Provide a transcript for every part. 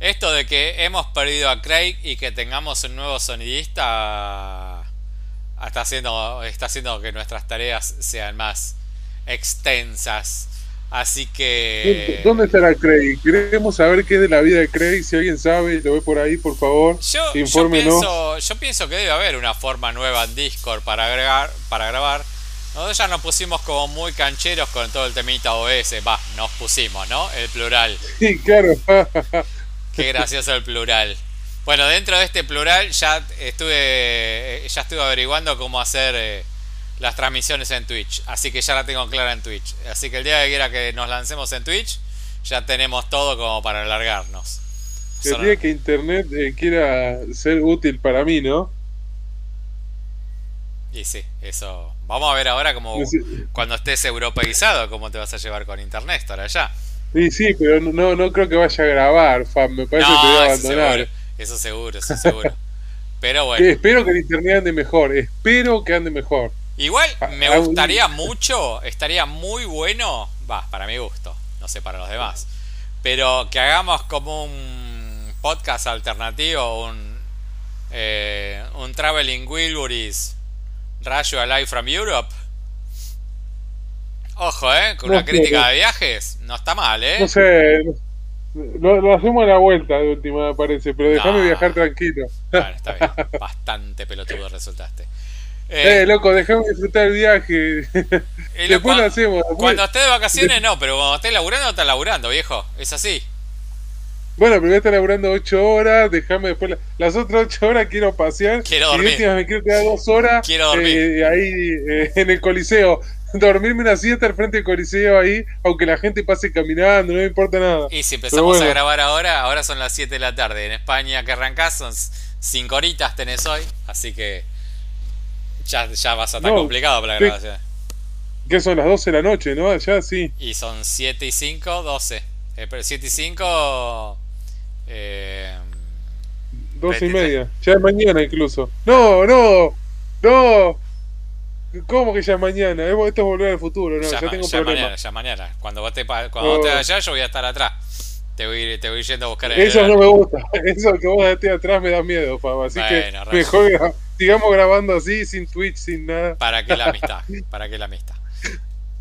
Esto de que hemos perdido a Craig y que tengamos un nuevo sonidista está haciendo, está haciendo que nuestras tareas sean más extensas. Así que. ¿Dónde estará Craig? Queremos saber qué es de la vida de Craig. Si alguien sabe, lo ve por ahí, por favor. Yo, yo, pienso, yo pienso que debe haber una forma nueva en Discord para agregar, para grabar. Nosotros ya nos pusimos como muy cancheros con todo el temita OS. Va, nos pusimos, ¿no? El plural. Sí, claro. Qué gracioso el plural. Bueno, dentro de este plural ya estuve ya estuve averiguando cómo hacer eh, las transmisiones en Twitch. Así que ya la tengo clara en Twitch. Así que el día que quiera que nos lancemos en Twitch, ya tenemos todo como para alargarnos. El día que Internet eh, quiera ser útil para mí, ¿no? Y sí, eso. Vamos a ver ahora como cuando estés europeizado, cómo te vas a llevar con Internet, estar allá. Sí, sí, pero no, no creo que vaya a grabar, Fam. Me parece que te voy a abandonar. Eso seguro, eso seguro. Pero bueno. espero que el internet ande mejor. Espero que ande mejor. Igual ah, me ah, gustaría mucho, estaría muy bueno, va, para mi gusto, no sé para los demás, pero que hagamos como un podcast alternativo, un, eh, un Traveling Wilburys Rayo Alive from Europe. Ojo, ¿eh? Con una crítica de viajes, no está mal, ¿eh? No sé, lo, hacemos a la vuelta de última, me parece, pero déjame viajar tranquilo. Bueno, está bien. Bastante pelotudo resultaste. Eh, eh loco, déjame disfrutar el viaje. después lo hacemos. Cuando esté de vacaciones, no, pero cuando estés laburando, estás laburando, viejo. Es así. Bueno, primero está laburando 8 horas, déjame después las otras 8 horas quiero pasear. Quiero dormir. Y me quiero quedar 2 horas quiero dormir. Eh, ahí eh, en el coliseo dormirme una siesta al frente del coliseo ahí, aunque la gente pase caminando, no me importa nada. Y si empezamos a grabar ahora, ahora son las 7 de la tarde. En España que arrancás son 5 horitas tenés hoy, así que ya, ya vas a estar complicado para la grabación. Que son las 12 de la noche, ¿no? Ya sí. Y son 7 y 5, 12. Eh, pero 7 y 5... Eh, 12 y media. Ya es mañana incluso. No, no, no. ¿Cómo que ya mañana? Esto es volver al futuro, ¿no? Ya, tengo ya mañana, ya mañana. Cuando vos te, cuando oh. vos allá, yo voy a estar atrás. Te voy, te voy yendo a buscar el Eso no me gusta. Eso que vos estés atrás me da miedo, Fab. Así que mejor sigamos grabando así, sin Twitch, sin nada. ¿Para qué la amistad? ¿Para qué la amistad?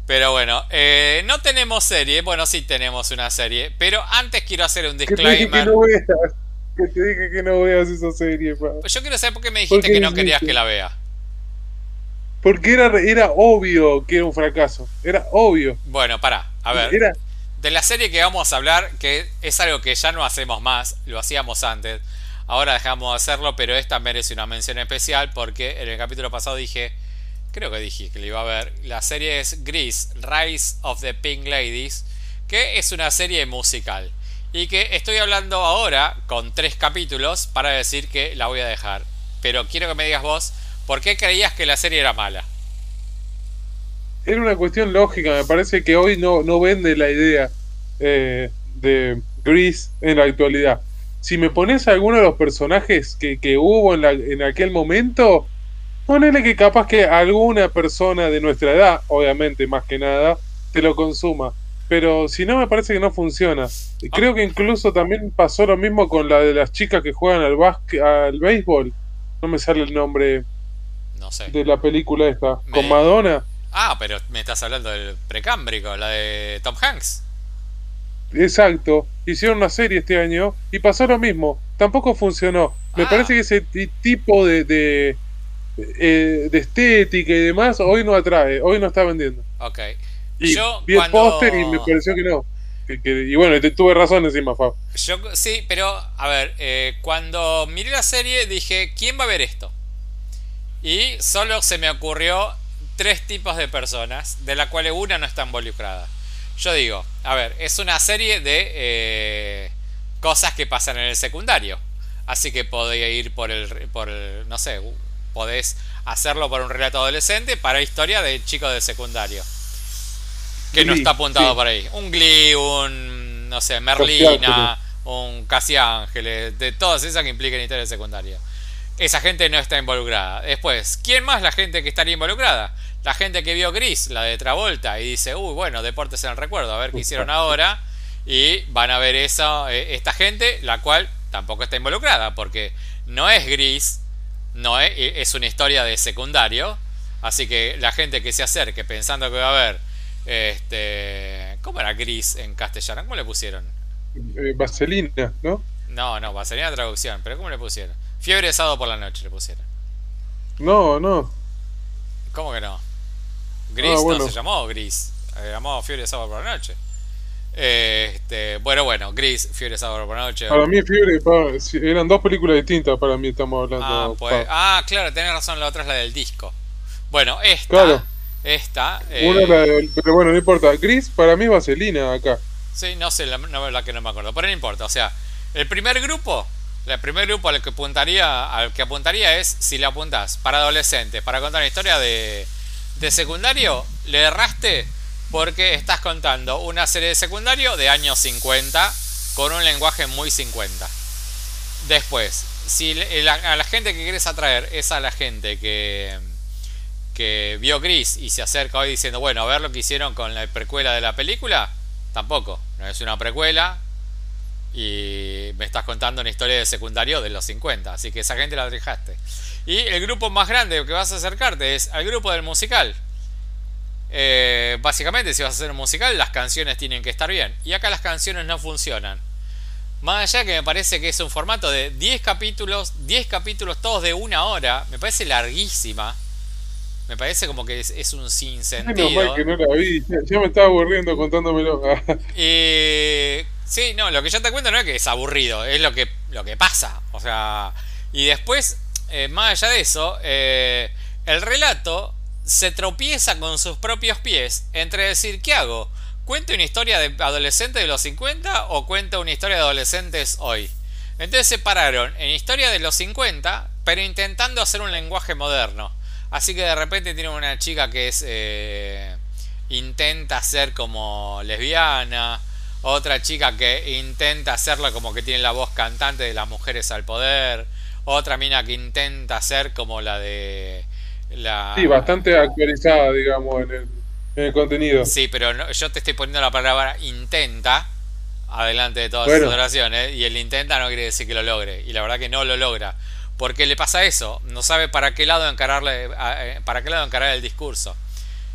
Pero bueno, eh, no tenemos serie. Bueno, sí tenemos una serie. Pero antes quiero hacer un disclaimer. Que te dije que no veas. Que te dije que no veas esa serie. Pues yo quiero saber por qué me dijiste que no querías que la vea. Porque era, era obvio que era un fracaso. Era obvio. Bueno, para, a ver. De la serie que vamos a hablar, que es algo que ya no hacemos más, lo hacíamos antes. Ahora dejamos de hacerlo, pero esta merece una mención especial porque en el capítulo pasado dije, creo que dije que le iba a ver, la serie es Grease, Rise of the Pink Ladies, que es una serie musical. Y que estoy hablando ahora con tres capítulos para decir que la voy a dejar. Pero quiero que me digas vos ¿Por qué creías que la serie era mala? Era una cuestión lógica, me parece que hoy no, no vende la idea eh, de Gris en la actualidad. Si me pones alguno de los personajes que, que hubo en, la, en aquel momento, ponele que capaz que alguna persona de nuestra edad, obviamente más que nada, te lo consuma. Pero si no, me parece que no funciona. Creo que incluso también pasó lo mismo con la de las chicas que juegan al, al béisbol. No me sale el nombre. De la película esta, con Madonna. Ah, pero me estás hablando del precámbrico, la de Tom Hanks. Exacto, hicieron una serie este año y pasó lo mismo, tampoco funcionó. Me ah. parece que ese tipo de, de, eh, de, estética y demás hoy no atrae, hoy no está vendiendo. Ok. Y Yo vi el póster y me pareció que no. y bueno, te, tuve razón encima, Fab. Yo, sí, pero a ver, eh, cuando miré la serie dije, ¿quién va a ver esto? Y solo se me ocurrió tres tipos de personas, de la cuales una no está involucrada. Yo digo, a ver, es una serie de eh, cosas que pasan en el secundario. Así que podría ir por el, por no sé, podés hacerlo por un relato adolescente para historia de chicos de secundario. Que no está apuntado por ahí. Un Glee, un, no sé, Merlina, un Casi Ángeles, de todas esas que impliquen historia de secundario esa gente no está involucrada. Después, ¿quién más la gente que estaría involucrada? La gente que vio Gris, la de Travolta, y dice, uy, bueno, deportes en el recuerdo, a ver qué hicieron ahora. Y van a ver eso, eh, esta gente, la cual tampoco está involucrada, porque no es gris, no es, es una historia de secundario. Así que la gente que se acerque pensando que va a haber, este, ¿cómo era gris en castellano? ¿Cómo le pusieron? Eh, vaselina, ¿no? No, no, vaselina traducción, pero ¿cómo le pusieron? Fiebre de sábado por la noche le pusieron. No, no. ¿Cómo que no? Gris ah, no se llamó Gris, se llamó Fiebre de sábado por la noche. Este, bueno, bueno, Gris, Fiebre de sábado por la noche. Para mí, Fiebre, eran dos películas distintas para mí, estamos hablando. Ah, pues, ah, claro, tenés razón, la otra es la del disco. Bueno, esta. Claro. Esta. Eh, pero bueno, no importa. Gris para mí es vaselina acá. Sí, no sé, la, no, la que no me acuerdo. Pero no importa. O sea, el primer grupo, el primer grupo al que apuntaría, al que apuntaría es si le apuntas para adolescentes, para contar una historia de, de secundario, le erraste porque estás contando una serie de secundario de años 50 con un lenguaje muy 50. Después, si a la gente que quieres atraer es a la gente que, que vio Gris y se acerca hoy diciendo, bueno, a ver lo que hicieron con la precuela de la película, tampoco. No es una precuela y me estás contando una historia de secundario de los 50, así que esa gente la dejaste. Y el grupo más grande que vas a acercarte es al grupo del musical. Eh, básicamente, si vas a hacer un musical, las canciones tienen que estar bien. Y acá las canciones no funcionan. Más allá que me parece que es un formato de 10 capítulos, 10 capítulos todos de una hora, me parece larguísima. Me parece como que es, un sinsentido. No, que no la vi, ya, me estaba aburriendo contándomelo. y sí, no, lo que yo te cuento no es que es aburrido, es lo que, lo que pasa. O sea, y después, eh, más allá de eso, eh, el relato se tropieza con sus propios pies entre decir, ¿qué hago? ¿Cuento una historia de adolescentes de los 50 o cuento una historia de adolescentes hoy? Entonces se pararon en historia de los 50, pero intentando hacer un lenguaje moderno. Así que de repente tiene una chica que es eh, intenta ser como lesbiana, otra chica que intenta hacerla como que tiene la voz cantante de las mujeres al poder, otra mina que intenta ser como la de la Sí, bastante actualizada, digamos, en el, contenido. Sí, pero yo te estoy poniendo la palabra intenta adelante de todas las oraciones y el intenta no quiere decir que lo logre y la verdad que no lo logra porque le pasa eso, no sabe para qué lado encararle, eh, para qué lado encarar el discurso.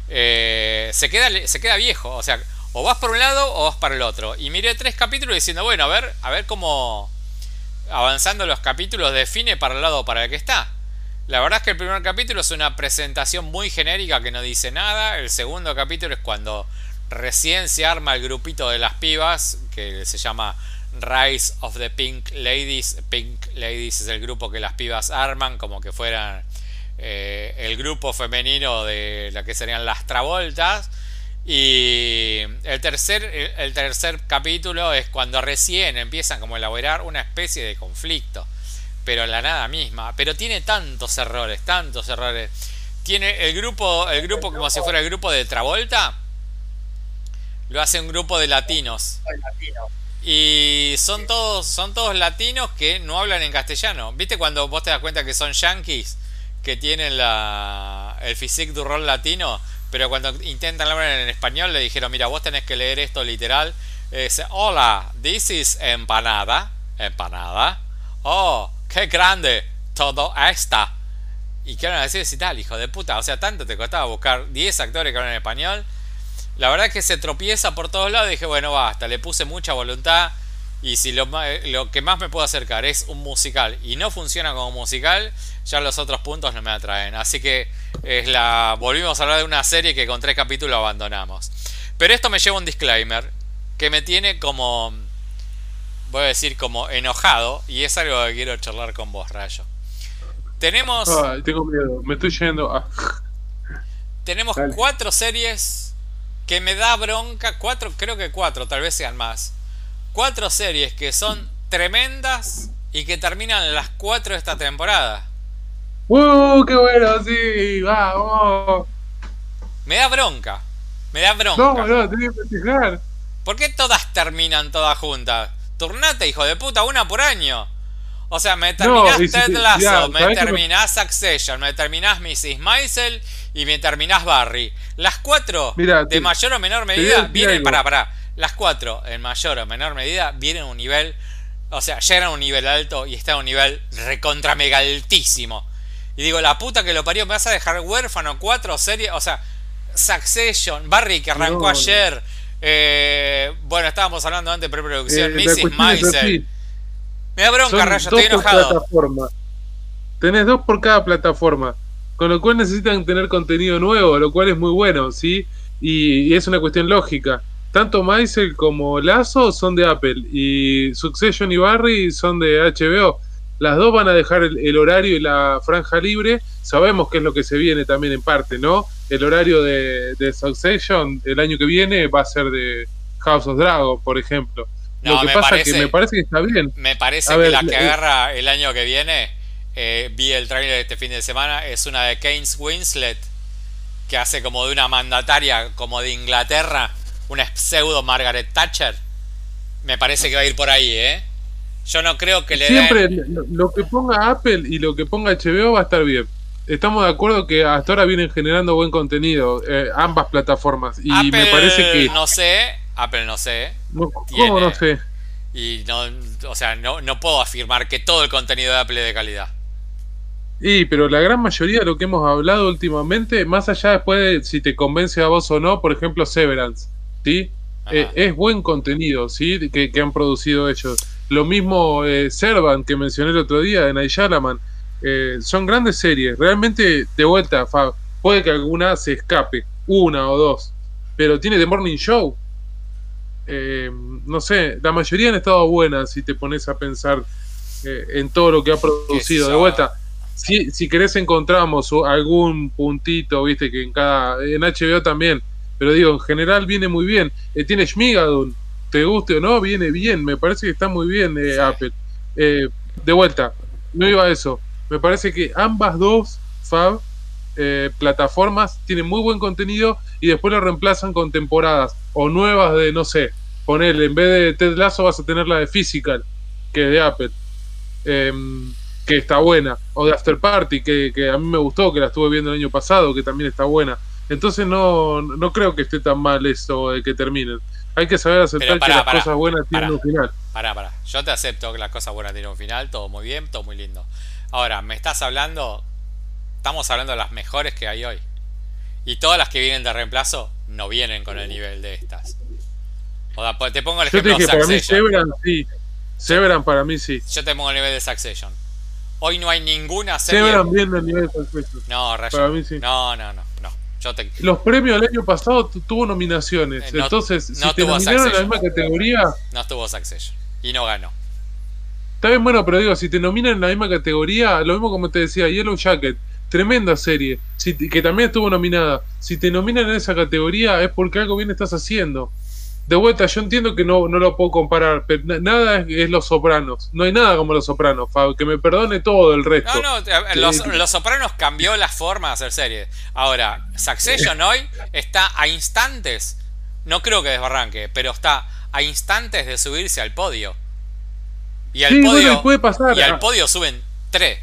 Eh, se, queda, se queda viejo, o sea, o vas por un lado o vas para el otro. Y miré tres capítulos diciendo, bueno, a ver, a ver cómo avanzando los capítulos define para el lado para el que está. La verdad es que el primer capítulo es una presentación muy genérica que no dice nada. El segundo capítulo es cuando recién se arma el grupito de las pibas, que se llama Rise of the Pink Ladies. Pink Ladies es el grupo que las pibas arman, como que fueran eh, el grupo femenino de lo que serían las Travoltas. Y el tercer, el tercer capítulo es cuando recién empiezan como a elaborar una especie de conflicto. Pero la nada misma. Pero tiene tantos errores, tantos errores. Tiene el grupo, el grupo como si fuera el grupo de Travolta. Lo hace un grupo de latinos. Y son todos, son todos latinos que no hablan en castellano. ¿Viste cuando vos te das cuenta que son yankees que tienen la, el physique du rol latino? Pero cuando intentan hablar en español le dijeron, mira, vos tenés que leer esto literal. Es, hola, this is empanada. Empanada. Oh, qué grande todo esta. Y qué van a decir si tal, hijo de puta. O sea, tanto te costaba buscar 10 actores que hablan en español la verdad es que se tropieza por todos lados. Dije, bueno, basta, le puse mucha voluntad. Y si lo, lo, que más me puedo acercar es un musical y no funciona como musical, ya los otros puntos no me atraen. Así que es la volvimos a hablar de una serie que con tres capítulos abandonamos. Pero esto me lleva un disclaimer que me tiene como, voy a decir, como enojado. Y es algo que quiero charlar con vos, Rayo. Tenemos... tengo miedo, me estoy yendo. Tenemos cuatro series que me da bronca, cuatro, creo que cuatro, tal vez sean más. Cuatro series que son tremendas y que terminan las cuatro de esta temporada. ¡Uh, qué bueno! Sí, vamos. Me da bronca. Me da bronca. No, no, tenés que festejar. ¿Por qué todas terminan todas juntas? Turnate, hijo de puta, una por año. O sea, me terminás Ted Lasso, me terminás Succession, me terminás Mrs. Maisel y me terminás Barry. Las cuatro, de mayor o menor medida, vienen, para, para. las cuatro, en mayor o menor medida, vienen a un nivel, o sea, llegan a un nivel alto y están a un nivel recontra mega altísimo. Y digo, la puta que lo parió, me vas a dejar huérfano cuatro series, o sea, Succession, Barry que arrancó ayer. Eh, bueno, estábamos hablando antes de preproducción, eh, Mrs. Maisel. Me da bronca, Rayo, estoy enojado. Tenés dos por cada plataforma. Con lo cual necesitan tener contenido nuevo, lo cual es muy bueno, ¿sí? Y, es una cuestión lógica. Tanto Maisel como Lazo son de Apple y Succession y Barry son de HBO. Las dos van a dejar el, horario y la franja libre. Sabemos que es lo que se viene también en parte, ¿no? El horario de, de Succession el año que viene va a ser de House of Dragon, por ejemplo. lo que pasa es que me parece que está bien. Me parece que la que agarra el año que viene eh, vi el trailer este fin de semana, es una de Keynes Winslet, que hace como de una mandataria como de Inglaterra, una pseudo Margaret Thatcher. Me parece que va a ir por ahí, ¿eh? Yo no creo que le Siempre lo que ponga Apple y lo que ponga HBO va a estar bien. Estamos de acuerdo que hasta ahora vienen generando buen contenido eh, ambas plataformas y me parece que no sé, Apple no sé. ¿Cómo no sé? Y no, o sea, no, no puedo afirmar que todo el contenido de Apple es de calidad. Y, pero la gran mayoría de lo que hemos hablado últimamente, más allá después de si te convence a vos o no, por ejemplo, Severance, ¿sí? Eh, es buen contenido, ¿sí? Que, han producido ellos. Lo mismo eh, Servant, que mencioné el otro día, de Night eh, son grandes series. Realmente, de vuelta, puede que alguna se escape, una o dos, pero tiene The Morning Show. Eh, no sé, la mayoría han estado buenas si te pones a pensar en todo lo que ha producido. De vuelta, si, si querés encontramos algún puntito, viste, que en cada. En HBO también. Pero digo, en general viene muy bien. Eh, tiene Schmigadun, te guste o no, viene bien. Me parece que está muy bien eh, Apple. Eh, de vuelta, no iba a eso. Me parece que ambas dos Fab plataformas tienen muy buen contenido y después lo reemplazan con temporadas o nuevas de, no sé, ponerle, en vez de Ted Lasso vas a tener la de Physical, que es de Apple. Eh, que está buena, o de After Party, que, a mí me gustó, que la estuve viendo el año pasado, que también está buena. Entonces no, no creo que esté tan mal esto de que terminen. Hay que saber aceptar que las cosas buenas tienen un final. Pará, pará. Yo te acepto que las cosas buenas tienen un final, todo muy bien, todo muy lindo. Ahora, me estás hablando, estamos hablando de las mejores que hay hoy. Y todas las que vienen de reemplazo no vienen con el nivel de estas. O sea, pues, te pongo el ejemplo Yo te dije, para mí Severan sí. Severan para mí sí. Yo te pongo el nivel de Succession. Hoy no hay ninguna serie. Se bien el nivel de No, Para mí sí. No, no, no. No. Yo te... Los premios del año pasado tuvo nominaciones. Eh, entonces, si te nominaron en la misma categoría. No estuvo Succession. Y no ganó. Está bien, bueno, pero digo, si te nominan en la misma categoría, lo mismo como te decía, Yellow Jacket, tremenda serie, si, que también estuvo nominada. Si te nominan en esa categoría es porque algo bien estás haciendo de vuelta, yo entiendo que no, no lo puedo comparar, pero nada es, Los Sopranos. No hay nada como Los Sopranos, que me perdone todo el resto. No, no, los, Sopranos cambió la forma de hacer series. Ahora, Succession hoy está a instantes, no creo que desbarranque, pero está a instantes de subirse al podio. Y al podio, puede pasar. Y al ah. podio suben tres.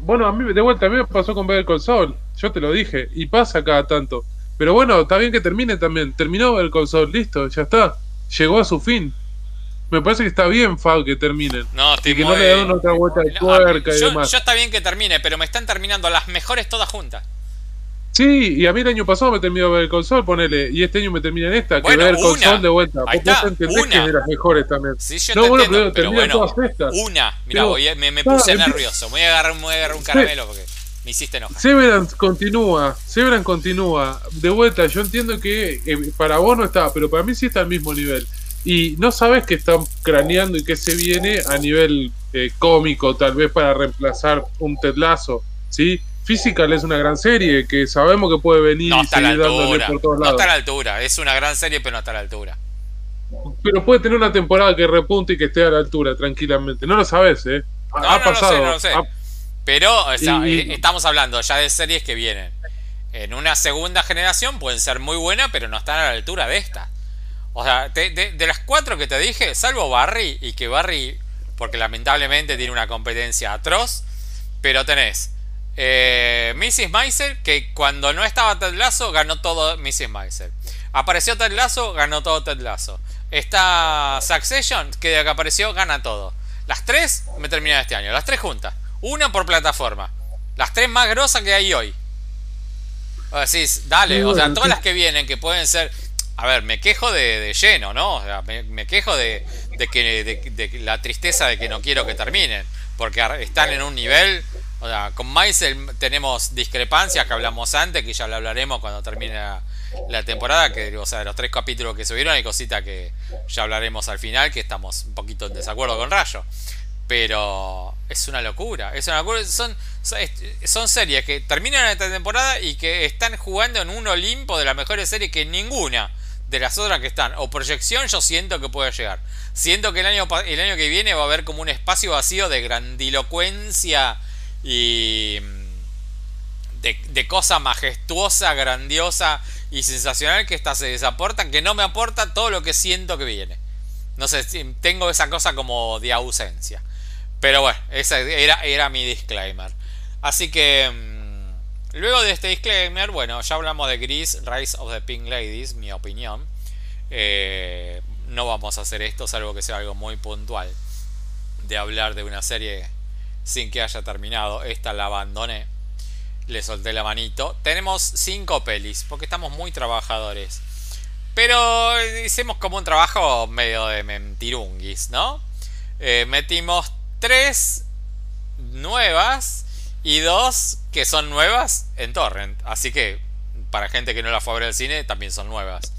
Bueno, a mí de vuelta, a mí me pasó con Better Call Saul, yo te lo dije, y pasa cada tanto. Pero bueno, está bien que termine también. Terminó el console, listo, ya está. Llegó a su fin. Me parece que está bien, Fab, que terminen. No, estoy y que no le den otra vuelta de tuerca y demás. Yo está bien que termine, pero me están terminando las mejores todas juntas. Sí, y a mí el año pasado me terminó ver el console, ponele, y este año me termina en esta, que ver el console de vuelta. Ahí está, entendés una. que es de las mejores también. Sí, yo no, te bueno, entiendo, pero, pero bueno, todas estas. Una, mira, me, me, puse nervioso. Me voy a agarrar, me voy a agarrar un caramelo porque. Me hiciste enojar. Severance continúa, Severance continúa. De vuelta, yo entiendo que eh, para vos no está, pero para mí sí está al mismo nivel. Y no sabes que están craneando y que se viene a nivel eh, cómico, tal vez para reemplazar un tetlazo, ¿sí? Physical es una gran serie que sabemos que puede venir y seguir dándole por todos lados. No está a la altura, es una gran serie, pero no está a la altura. Pero puede tener una temporada que repunte y que esté a la altura tranquilamente. No lo sabes, ¿eh? Ha, pasado. no lo sé. Pero eh, estamos hablando ya de series que vienen en una segunda generación, pueden ser muy buenas, pero no están a la altura de esta. O sea, de, las cuatro que te dije, salvo Barry, y que Barry, porque lamentablemente tiene una competencia atroz, pero tenés eh, Mrs. Meiser, que cuando no estaba Ted Lasso ganó todo Mrs. Meiser. Apareció Ted Lasso, ganó todo Ted Lasso. Está Succession, que de que apareció, gana todo. Las tres me terminan este año, las tres juntas. Una por plataforma. Las tres más grosas que hay hoy. O decís, dale, o sea, todas las que vienen, que pueden ser. A ver, me quejo de, lleno, ¿no? O sea, me, quejo de, que, de, la tristeza de que no quiero que terminen. Porque están en un nivel. O sea, con Maisel tenemos discrepancias que hablamos antes, que ya lo hablaremos cuando termine la, temporada. Que, o sea, de los tres capítulos que subieron, hay cositas que ya hablaremos al final, que estamos un poquito en desacuerdo con Rayo. Pero es una locura. Es una locura. Son, son series que terminan esta temporada y que están jugando en un Olimpo de las mejores series que ninguna de las otras que están. O proyección yo siento que puede llegar. Siento que el año, el año que viene va a haber como un espacio vacío de grandilocuencia y mm, de, de cosa majestuosa, grandiosa y sensacional que esta se desaporta, que no me aporta todo lo que siento que viene. No sé, tengo esa cosa como de ausencia. Pero bueno, ese era, era mi disclaimer. Así que mm, luego de este disclaimer, bueno, ya hablamos de Gris, Rise of the Pink Ladies, mi opinión. Eh, no vamos a hacer esto, salvo que sea algo muy puntual. De hablar de una serie sin que haya terminado. Esta la abandoné. Le solté la manito. Tenemos cinco pelis, porque estamos muy trabajadores. Pero hicimos como un trabajo medio de mentirunguis, ¿no? Eh, metimos tres nuevas y dos que son nuevas en Torrent. Así que para gente que no la fue a ver al cine también son nuevas.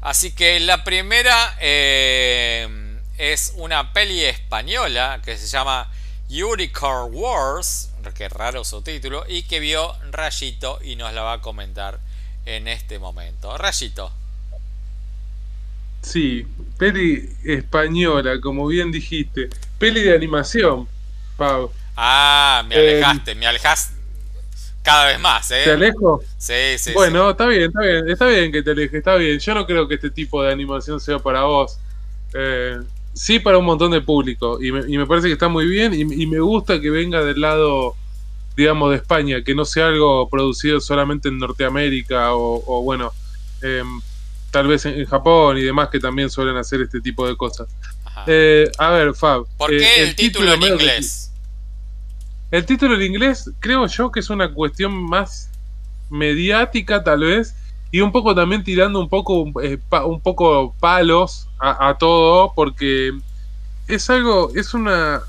Así que la primera eh, es una peli española que se llama Unicorn Wars, que raro su título, y que vio Rayito y nos la va a comentar en este momento. Rayito. Sí, peli española, como bien dijiste. Peli de animación, Pau. Ah, me alejaste, me alejas cada vez más, ¿eh? ¿Te alejo? Sí, sí. Bueno, está bien, está bien, está bien que te alejes, está bien. Yo no creo que este tipo de animación sea para vos. Eh, sí para un montón de público y me, parece que está muy bien y, me gusta que venga del lado, digamos, de España, que no sea algo producido solamente en Norteamérica o, bueno, em, tal vez en, Japón y demás que también suelen hacer este tipo de cosas. Eh, a ver, Fab. ¿Por qué eh, el, título, en inglés? El título en inglés creo yo que es una cuestión más mediática tal vez y un poco también tirando un poco eh, un poco palos a, todo porque es algo es una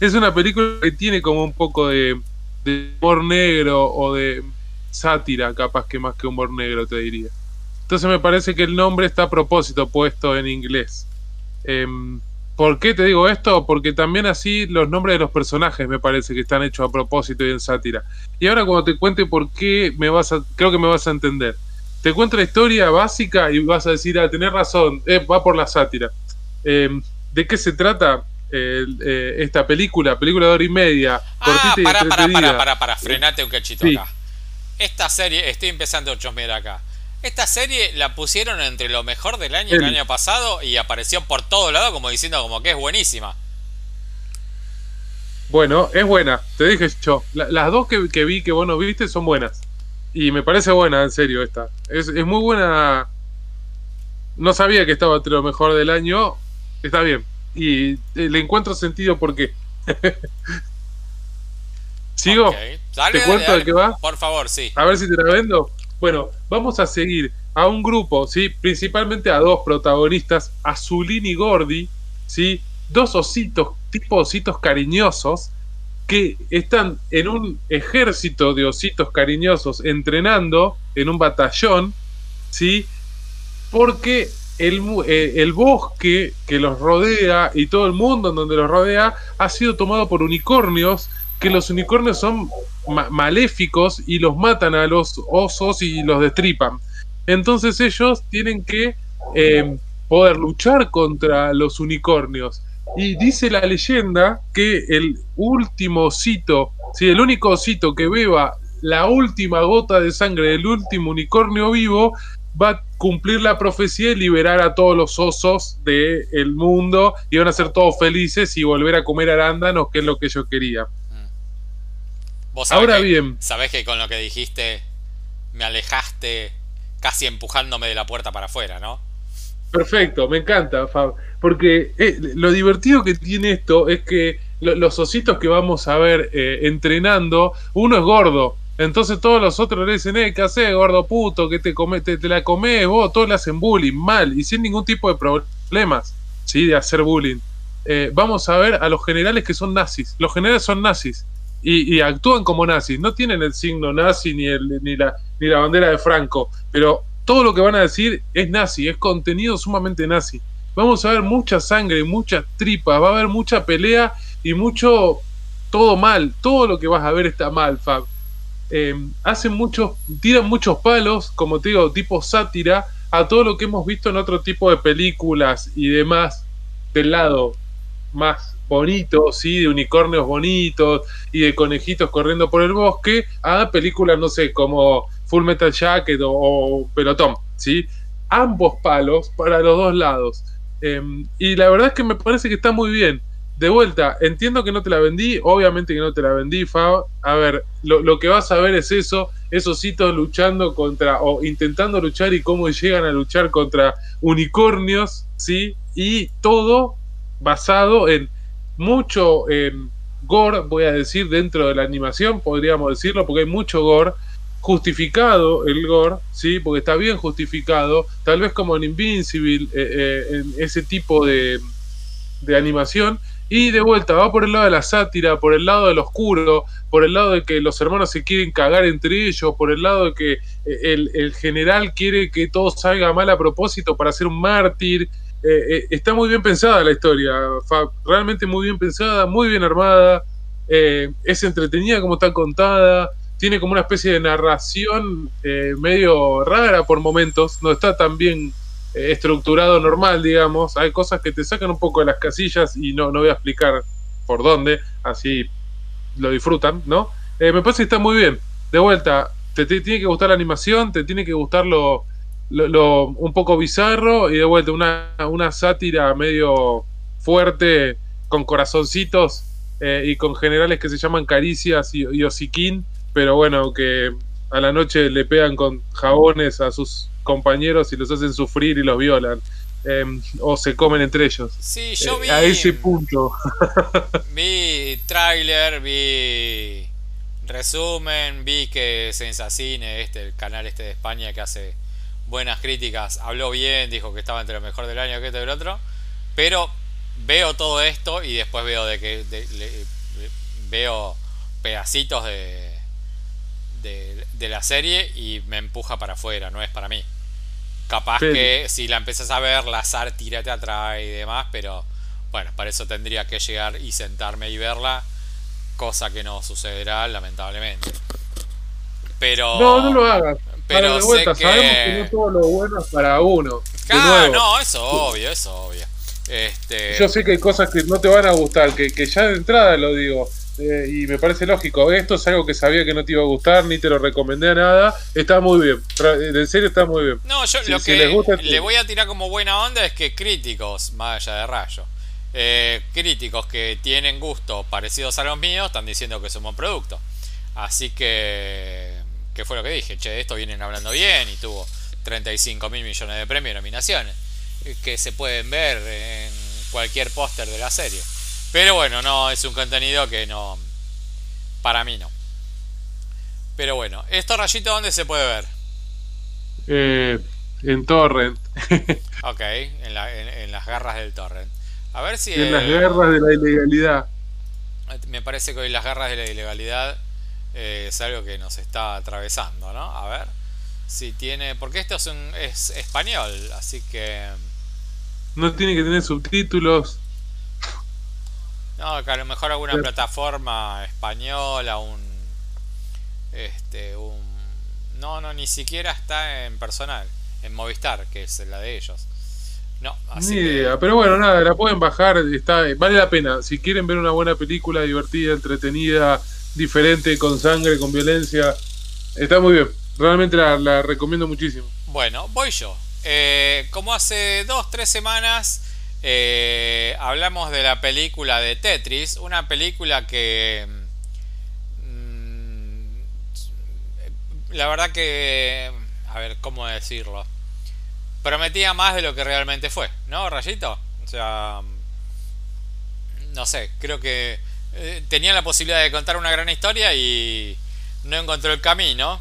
es una película que tiene como un poco de, de humor negro o de sátira capaz que más que humor negro te diría entonces me parece que el nombre está a propósito puesto en inglés eh, ¿Por qué te digo esto? Porque también así los nombres de los personajes me parece que están hechos a propósito y en sátira. Y ahora cuando te cuente por qué, me vas a, creo que me vas a entender. Te cuento la historia básica y vas a decir, ah, tenés razón, eh, va por la sátira. Em, ¿De qué se trata eh, esta película? Película de hora y media. Ah, para, para, para, para, para, frenate un cachito acá. Esta serie, estoy empezando a chosmear acá. Esta serie la pusieron entre lo mejor del año el año pasado y apareció por todo lado como diciendo como que es buenísima. Bueno, es buena, te dije yo. las dos que, vi que vos no viste son buenas. Y me parece buena, en serio, esta. Es, muy buena. No sabía que estaba entre lo mejor del año. Está bien. Y eh, le encuentro sentido porque. ¿Sigo? ¿Te cuento de qué va? Por favor, sí. A ver si te la vendo. Bueno, vamos a seguir a un grupo, ¿sí? principalmente a dos protagonistas, Azulín y Gordi, ¿sí? dos ositos, tipo ositos cariñosos, que están en un ejército de ositos cariñosos entrenando en un batallón, ¿sí? porque el, eh, el, bosque que los rodea y todo el mundo en donde los rodea ha sido tomado por unicornios que los unicornios son maléficos y los matan a los osos y los destripan. Entonces ellos tienen que em, poder luchar contra los unicornios. Y dice la leyenda que el último osito, si el único osito que beba la última gota de sangre del último unicornio vivo, va a cumplir la profecía y liberar a todos los osos del mundo y van a ser todos felices y volver a comer arándanos, que es lo que yo quería. Ahora bien. Sabés que con lo que dijiste me alejaste casi empujándome de la puerta para afuera, ¿no? Perfecto, me encanta, Fab. Porque eh, lo divertido que tiene esto es que los ositos que vamos a ver eh, entrenando, uno es gordo. Entonces todos los otros le dicen, eh, ¿qué haces, gordo puto? ¿Qué te, come, te, la comes vos? Todos le hacen bullying, mal, y sin ningún tipo de problemas, ¿sí? De hacer bullying. Eh, vamos a ver a los generales que son nazis. Los generales son nazis. Y, actúan como nazis. No tienen el signo nazi ni, el, ni, la, ni la bandera de Franco. Pero todo lo que van a decir es nazi, es contenido sumamente nazi. Vamos a ver mucha sangre, mucha tripa, va a haber mucha pelea y mucho todo mal. Todo lo que vas a ver está mal, Fab. Eh, hacen muchos, tiran muchos palos, como te digo, tipo sátira, a todo lo que hemos visto en otro tipo de películas y demás del lado más bonito, ¿sí? de unicornios bonitos y de conejitos corriendo por el bosque, a películas, no sé, como Full Metal Jacket o, Pelotón, ¿sí? Ambos palos para los dos lados. Em, y la verdad es que me parece que está muy bien de vuelta, entiendo que no te la vendí, obviamente que no te la vendí, Fab. A ver, lo, que vas a ver es eso, esos hitos luchando contra, o intentando luchar y cómo llegan a luchar contra unicornios, ¿sí? Y todo basado en mucho gore, voy a decir, dentro de la animación, podríamos decirlo, porque hay mucho gore, justificado el gore, ¿sí? Porque está bien justificado, tal vez como en Invincible, eh, eh, en ese tipo de, de animación, y de vuelta, va por el lado de la sátira, por el lado del oscuro, por el lado de que los hermanos se quieren cagar entre ellos, por el lado de que eh, el, general quiere que todo salga mal a propósito para ser un mártir. Eh, eh, está muy bien pensada la historia, realmente muy bien pensada, muy bien armada, es entretenida como está contada, tiene como una especie de narración medio rara por momentos, no está tan bien estructurado normal, digamos. Hay cosas que te sacan un poco de las casillas y no, no voy a explicar por dónde, así lo disfrutan, ¿no? Eh, me parece que está muy bien. De vuelta, te, tiene que gustar la animación, te tiene que gustar lo, lo, un poco bizarro y de vuelta una, una sátira medio fuerte con corazoncitos eh, y con generales que se llaman Caricias y, y Osiquín, pero bueno, que a la noche le pegan con jabones a sus compañeros y los hacen sufrir y los violan. Em, o se comen entre ellos. Sí, yo vi. a ese punto. vi trailer, vi resumen, vi que Sensacine, este, el canal este de España que hace buenas críticas, habló bien, dijo que estaba entre lo mejor del año que este y el otro. Pero veo todo esto y después veo de que veo pedacitos de, de, la serie y me empuja para afuera, no es para mí. Capaz que si la empezás a ver, la sátira te atrae y demás, pero bueno, para eso tendría que llegar y sentarme y verla, cosa que no sucederá lamentablemente. Pero no, no lo hagas. Pero sabemos que no todo lo bueno es para uno. Claro, no, es obvio, es obvio. Este... Yo sé que hay cosas que no te van a gustar, que, que ya de entrada lo digo. Eh, y me parece lógico. Esto es algo que sabía que no te iba a gustar, ni te lo recomendé a nada. Está muy bien. En serio, está muy bien. No, yo lo que le voy a tirar como buena onda es que críticos, más allá de rayo, eh, críticos que tienen gustos parecidos a los míos están diciendo que somos un producto. Así que, ¿qué fue lo que dije? Che, esto vienen hablando bien y tuvo 35 mil millones de premios y nominaciones eh, que se pueden ver en cualquier póster de la serie. Pero bueno, no, es un contenido que no. Para mí no. Pero bueno, ¿esto rayito dónde se puede ver? Eh, en Torrent. ok, en, las garras del Torrent. A ver si. En las garras de la ilegalidad. Me parece que hoy las garras de la ilegalidad eh, es algo que nos está atravesando, ¿no? A ver si tiene. Porque esto es, un, es español, así que. No tiene que tener subtítulos. No, que a lo mejor alguna plataforma española, un. Este, un. No, no, ni siquiera está en personal, en Movistar, que es la de ellos. No, así Ni idea, pero bueno, nada, la pueden bajar, está, vale la pena. Si quieren ver una buena película, divertida, entretenida, diferente, con sangre, con violencia, está muy bien. Realmente la, recomiendo muchísimo. Bueno, voy yo. Eh, como hace dos, tres semanas eh, hablamos de la película de Tetris, una película que mm, la verdad que a ver, ¿cómo decirlo? Prometía más de lo que realmente fue, ¿no, Rayito? O sea, no sé, creo que eh, tenía la posibilidad de contar una gran historia y no encontró el camino.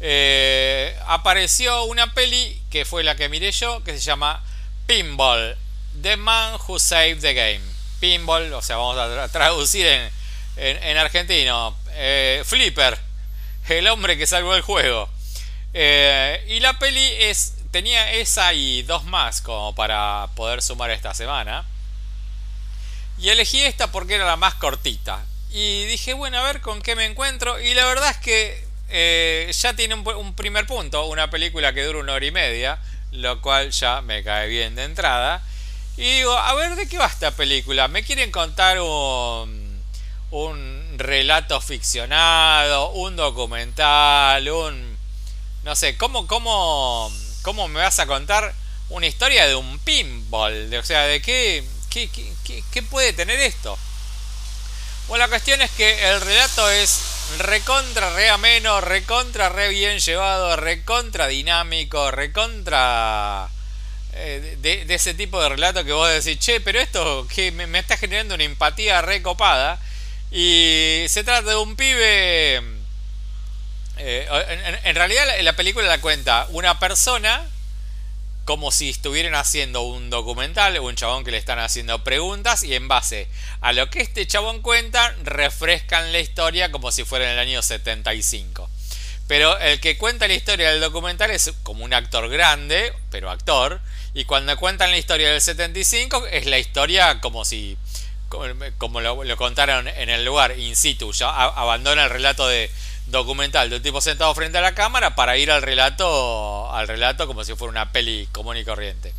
Eh, apareció una peli que fue la que miré yo, que se llama Pinball, The Man Who Saved the Game. Pinball, o sea, vamos a traducir en, en, argentino. Eh, Flipper, el hombre que salvó el juego. y la peli es tenía esa y dos más como para poder sumar esta semana. Y elegí esta porque era la más cortita. Y dije, bueno, a ver con qué me encuentro. Y la verdad es que eh, ya tiene un, primer punto, una película que dura una hora y media, lo cual ya me cae bien de entrada. Y digo, a ver, ¿de qué va esta película? ¿Me quieren contar un, un relato ficcionado, un documental, un... No sé, ¿cómo, cómo, cómo me vas a contar una historia de un pinball? o sea, ¿de qué, ¿Qué, puede tener esto? Bueno, la cuestión es que el relato es recontra re ameno, recontra re bien llevado, recontra dinámico, recontra eh, de, ese tipo de relato que vos decís, che, pero esto que me, está generando una empatía recopada. Y se trata de un pibe. Eh, en, realidad la película la cuenta una persona como si estuvieran haciendo un documental, un chabón que le están haciendo preguntas y en base a lo que este chabón cuenta, refrescan la historia como si fuera en el año 75. Pero el que cuenta la historia del documental es como un actor grande, pero actor, y cuando cuentan la historia del 75 es la historia como si como, lo, contaron en el lugar in situ, ya abandona el relato de documental de un tipo sentado frente a la cámara para ir al relato al relato como si fuera una peli común y corriente.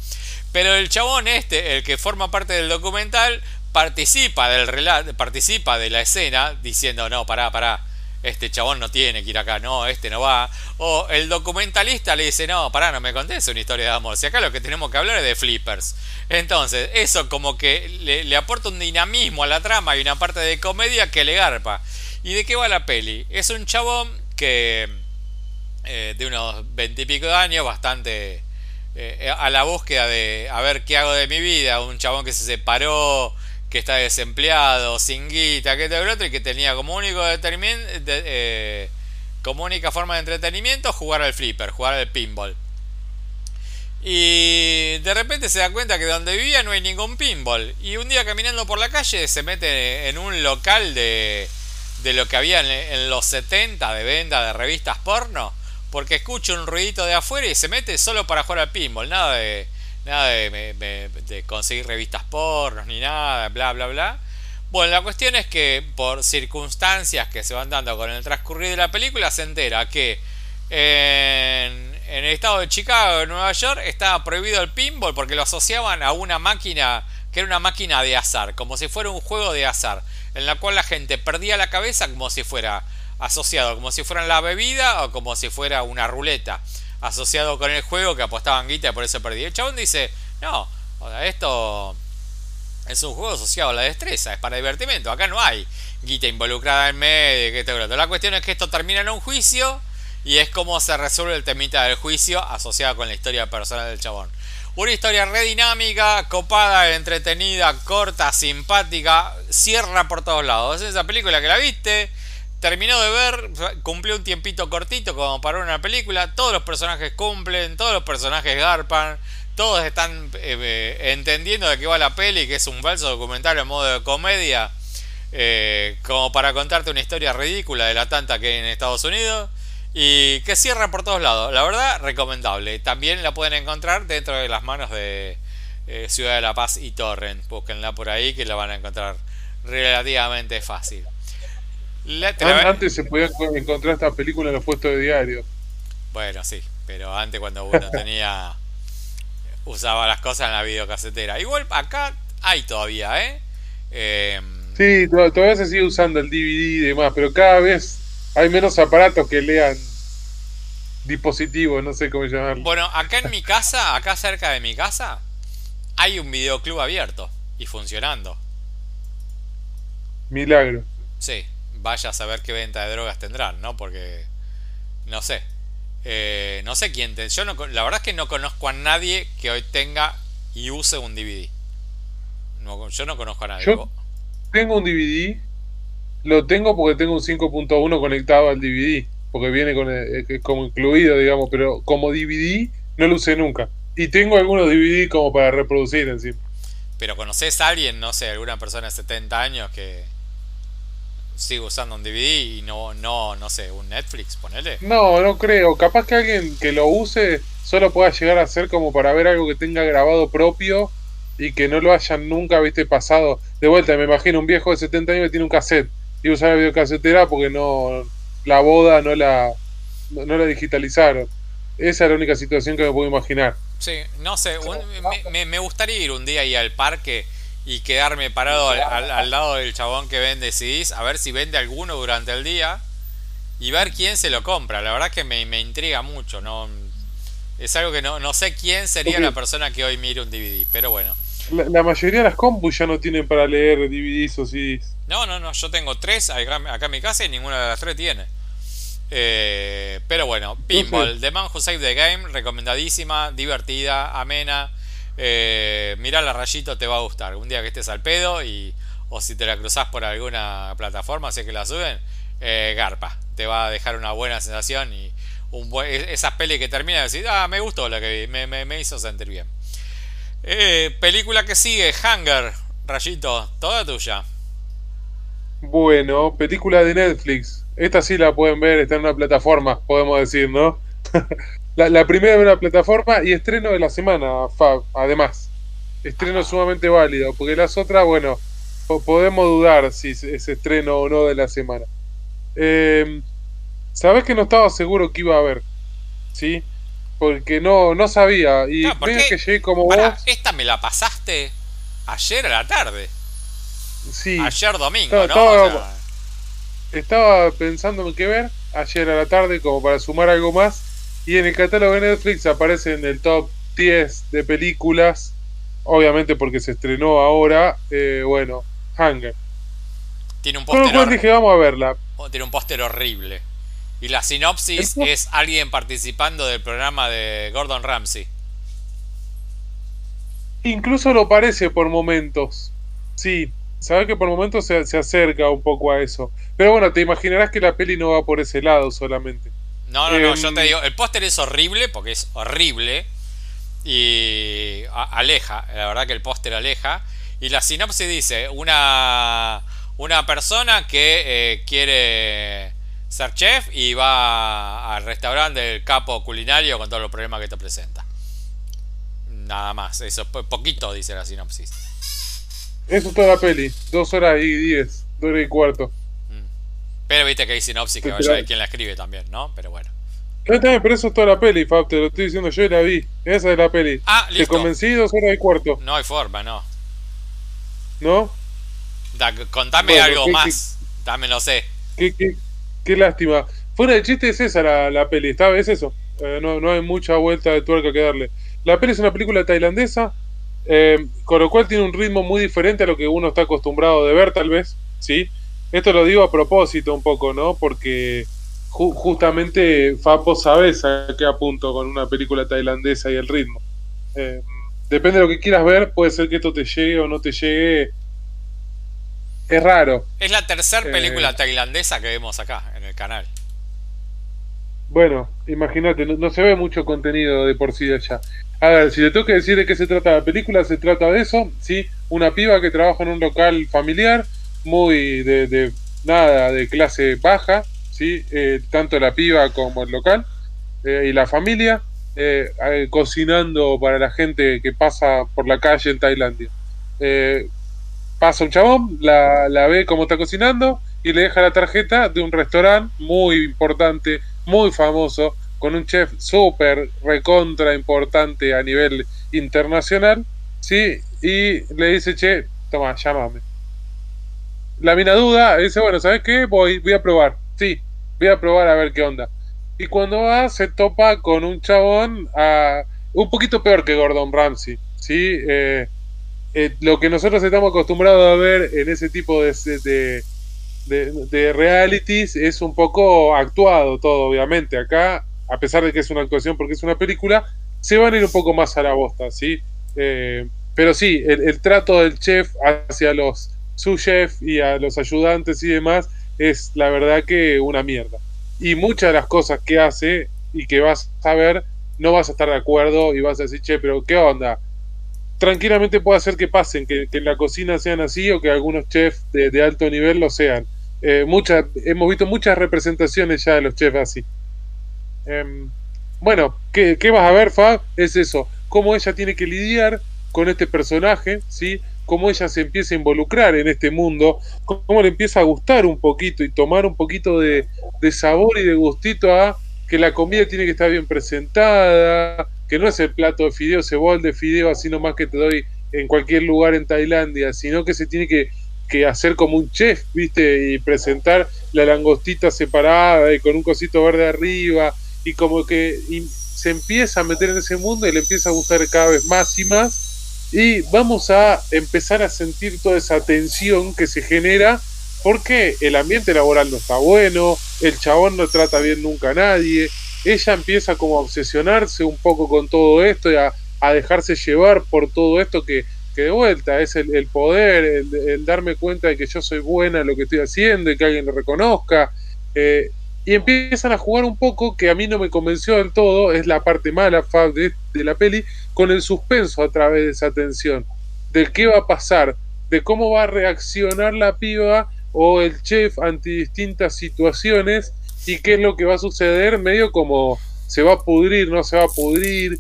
Pero el chabón este, el que forma parte del documental, participa del relato, participa de la escena diciendo, "No, pará, pará, este chabón no tiene que ir acá, no, este no va." O el documentalista le dice, "No, pará, no me contés una historia de amor, si acá lo que tenemos que hablar es de flippers." Entonces, eso como que le, le aporta un dinamismo a la trama y una parte de comedia que le garpa. ¿Y de qué va la peli? Es un chabón que eh, de unos veintipico de años, bastante eh, a la búsqueda de a ver qué hago de mi vida, un chabón que se separó, que está desempleado, sin guita, que te otro, y que tenía como único eh, como única forma de entretenimiento jugar al flipper, jugar al pinball. Y de repente se da cuenta que donde vivía no hay ningún pinball. Y un día caminando por la calle se mete en un local de, de lo que había en, los 70 de venta de revistas porno, porque escucha un ruidito de afuera y se mete solo para jugar al pinball, nada de nada de, conseguir revistas porno ni nada, bla bla bla. Bueno, la cuestión es que por circunstancias que se van dando con el transcurrir de la película se entera que en, en el estado de Chicago, en Nueva York, estaba prohibido el pinball porque lo asociaban a una máquina que era una máquina de azar, como si fuera un juego de azar en la cual la gente perdía la cabeza como si fuera asociado, como si fuera la bebida o como si fuera una ruleta, asociado con el juego que apostaban guita y por eso perdí. El chabón dice, no, esto es un juego asociado a la destreza, es para divertimento, acá no hay guita involucrada en medio, que La cuestión es que esto termina en un juicio y es como se resuelve el temita del juicio asociado con la historia personal del chabón. Una historia re dinámica, copada, entretenida, corta, simpática, cierra por todos lados. Es esa película que la viste, terminó de ver, cumplió un tiempito cortito como para una película, todos los personajes cumplen, todos los personajes garpan, todos están eh, eh, entendiendo de qué va la peli, que es un falso documental en modo de comedia, eh, como para contarte una historia ridícula de la tanta que hay en Estados Unidos. Y que cierra por todos lados. La verdad, recomendable. También la pueden encontrar dentro de las manos de eh, Ciudad de la Paz y Torrent. Búsquenla por ahí que la van a encontrar relativamente fácil. Antes se podía encontrar esta película en los puestos de diario. Bueno, sí, pero antes cuando uno tenía usaba las cosas en la videocasetera. Igual acá hay todavía, ¿eh? eh sí, todavía se sigue usando el DVD y demás, pero cada vez hay menos aparatos que lean dispositivos, no sé cómo llamarlo. Bueno, acá en mi casa, acá cerca de mi casa, hay un videoclub abierto y funcionando. Milagro. Sí, vaya a saber qué venta de drogas tendrán, ¿no? Porque, no sé. Eh, no sé quién te. Yo no, la verdad es que no conozco a nadie que hoy tenga y use un DVD. No, yo no conozco a nadie. Yo tengo un DVD. Lo tengo porque tengo un 5.1 conectado al DVD. Porque viene con eh, como incluido, digamos. Pero como DVD no lo usé nunca. Y tengo algunos DVD como para reproducir encima. Pero conoces a alguien, no sé, alguna persona de 70 años que sigue usando un DVD y no, no, no sé, un Netflix, ponele. No, no creo. Capaz que alguien que lo use solo pueda llegar a ser como para ver algo que tenga grabado propio y que no lo hayan nunca, viste, pasado. De vuelta, me imagino un viejo de 70 años que tiene un cassette y usa la videocasetera porque no, la boda no la, no la digitalizaron. Esa es la única situación que me puedo imaginar. Sí, no sé, me, gustaría ir un día ahí al parque y quedarme parado al, lado del chabón que vende CDs, a ver si vende alguno durante el día y ver quién se lo compra. La verdad que me, intriga mucho, no es algo que no, no sé quién sería la persona que hoy mire un DVD, pero bueno. La, mayoría de las compus ya no tienen para leer DVDs o CDs. No, no, no, yo tengo tres acá en mi casa y ninguna de las tres tiene. Eh, pero bueno, Pinball, The Man Who Saved the Game, recomendadísima, divertida, amena. Eh, mira la rayito, te va a gustar. Un día que estés al pedo y o si te la cruzas por alguna plataforma, sé que la suben, eh, garpa. Te va a dejar una buena sensación y un buen, esas pelis que termina de decir, ah, me gustó la que vi, me, hizo sentir bien. Eh, película que sigue, Hunger, rayito, toda tuya. Bueno, película de Netflix. Esta sí la pueden ver, está en una plataforma, podemos decir, ¿no? la, primera en una plataforma y estreno de la semana, Fab, además. Estreno sumamente válido, porque las otras, bueno, podemos dudar si es, estreno o no de la semana. Eh, Sabes que no estaba seguro que iba a haber, ¿sí? Porque no, no sabía. Y no, que llegué como vos. Esta me la pasaste ayer a la tarde. Sí. Ayer domingo, ¿no? estaba pensando en qué ver ayer a la tarde como para sumar algo más y en el catálogo de Netflix aparece en el top 10 de películas obviamente porque se estrenó ahora eh, bueno Hunger tiene un póster dije vamos a verla oh, tiene un póster horrible y la sinopsis es alguien participando del programa de Gordon Ramsay incluso lo parece por momentos sí Sabes que por momentos se, se, acerca un poco a eso. Pero bueno, te imaginarás que la peli no va por ese lado solamente. No, no, no, yo te em, digo, el póster es horrible porque es horrible y aleja, la verdad que el póster aleja. Y la sinopsis dice, una, una persona que eh, quiere ser chef y va al restaurante del capo culinario con todos los problemas que te presenta. Nada más, eso poquito dice la sinopsis. Eso es toda la peli. Dos horas y diez. Dos horas y cuarto. Mm. Pero viste que hay sinopsis que vaya de quien la escribe también, ¿no? Pero bueno. pero eso es toda la peli, Fab. Te lo estoy diciendo yo la vi. Esa es la peli. Ah, listo. Te convencí dos horas y cuarto. No hay forma, no. ¿No? contame algo más. Dame, no sé. Qué, qué, qué lástima. Fuera de chiste es esa la, la peli. ¿Está? Es eso. Eh, no, no hay mucha vuelta de tuerca que darle. La peli es una película tailandesa eh, con lo cual tiene un ritmo muy diferente a lo que uno está acostumbrado de ver, tal vez, ¿sí? Esto lo digo a propósito un poco, ¿no? Porque justamente Fapo sabes a qué apunto con una película tailandesa y el ritmo. Eh, depende de lo que quieras ver, puede ser que esto te llegue o no te llegue. Es raro. Es la tercera película tailandesa que vemos acá canal. Bueno, imagínate, no, se ve mucho contenido de por sí allá. A ver, si te tengo que decir de qué se trata la película, se trata de eso, ¿sí? Una piba que trabaja en un local familiar, muy de, nada, de clase baja, ¿sí? Eh, tanto la piba como el local eh, y la familia, eh, cocinando para la gente que pasa por la calle en Tailandia. pasa un chabón, la, la ve cómo está cocinando y le deja la tarjeta de un restaurante muy importante, muy famoso, con un chef súper recontra importante a nivel internacional, ¿sí? Y le dice, che, toma, llámame. La mina duda, dice, bueno, ¿sabes qué? Voy, voy a probar, sí, voy a probar a ver qué onda. Y cuando va, se topa con un chabón a, un poquito peor que Gordon Ramsay, ¿sí? Eh, eh, lo que nosotros estamos acostumbrados a ver en ese tipo de, realities es un poco actuado todo, obviamente. Acá a pesar de que es una actuación porque es una película, se van a ir un poco más a la bosta, ¿sí? Eh, pero sí, el, trato del chef hacia los su chef y a los ayudantes y demás es la verdad que una mierda. Y muchas de las cosas que hace y que vas a ver, no vas a estar de acuerdo y vas a decir, che, pero ¿qué onda? Tranquilamente puede hacer que pasen, que, en la cocina sean así o que algunos chefs de, alto nivel lo sean. Eh, muchas, hemos visto muchas representaciones ya de los chefs así. Em, bueno, ¿qué, vas a ver, Fab? Es eso, cómo ella tiene que lidiar con este personaje, ¿sí? Cómo ella se empieza a involucrar en este mundo, cómo le empieza a gustar un poquito y tomar un poquito de, de sabor y de gustito a que la comida tiene que estar bien presentada, que no es el plato de fideo, ese bol de fideo así nomás que te doy en cualquier lugar en Tailandia, sino que se tiene que, que hacer como un chef, ¿viste? Y presentar la langostita separada y con un cosito verde arriba y como que se empieza a meter en ese mundo y le empieza a gustar cada vez más y más y vamos a empezar a sentir toda esa tensión que se genera porque el ambiente laboral no está bueno, el chabón no trata bien nunca a nadie, ella empieza como a obsesionarse un poco con todo esto y a, dejarse llevar por todo esto que, que de vuelta es el, poder, el, darme cuenta de que yo soy buena en lo que estoy haciendo y que alguien lo reconozca. Eh, y empiezan a jugar un poco que a mí no me convenció del todo, es la parte mala de, de la peli, con el suspenso a través de esa tensión, de qué va a pasar, de cómo va a reaccionar la piba o el chef ante distintas situaciones y qué es lo que va a suceder, medio como se va a pudrir, no se va a pudrir.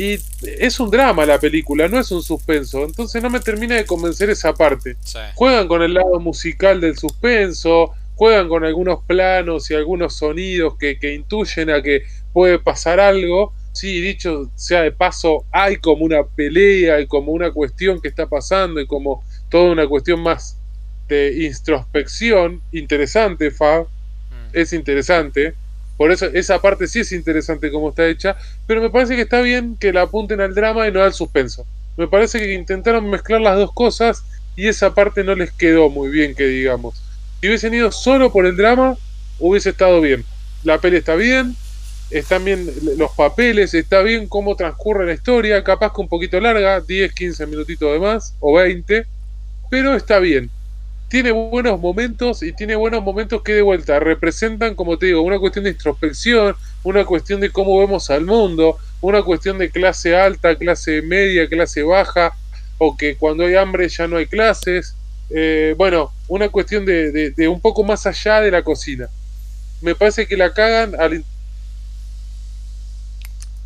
Y es un drama la película, no es un suspenso. Entonces no me termina de convencer esa parte. Juegan con el lado musical del suspenso, juegan con algunos planos y algunos sonidos que, intuyen a que puede pasar algo. Sí, dicho sea de paso, hay como una pelea y como una cuestión que está pasando y como toda una cuestión más de introspección interesante, Fab. Mm. Es interesante. Por eso esa parte sí es interesante como está hecha, pero me parece que está bien que la apunten al drama y no al suspenso. Me parece que intentaron mezclar las dos cosas y esa parte no les quedó muy bien, que digamos. Si hubiesen ido solo por el drama, hubiese estado bien. La peli está bien, están bien los papeles, está bien cómo transcurre la historia, capaz que un poquito larga, 10, 15 minutitos de más, o 20, pero está bien. Tiene buenos momentos y tiene buenos momentos que de vuelta representan, como te digo, una cuestión de introspección, una cuestión de cómo vemos al mundo, una cuestión de clase alta, clase media, clase baja, o que cuando hay hambre ya no hay clases, eh, bueno, una cuestión de, de, un poco más allá de la cocina. Me parece que la cagan al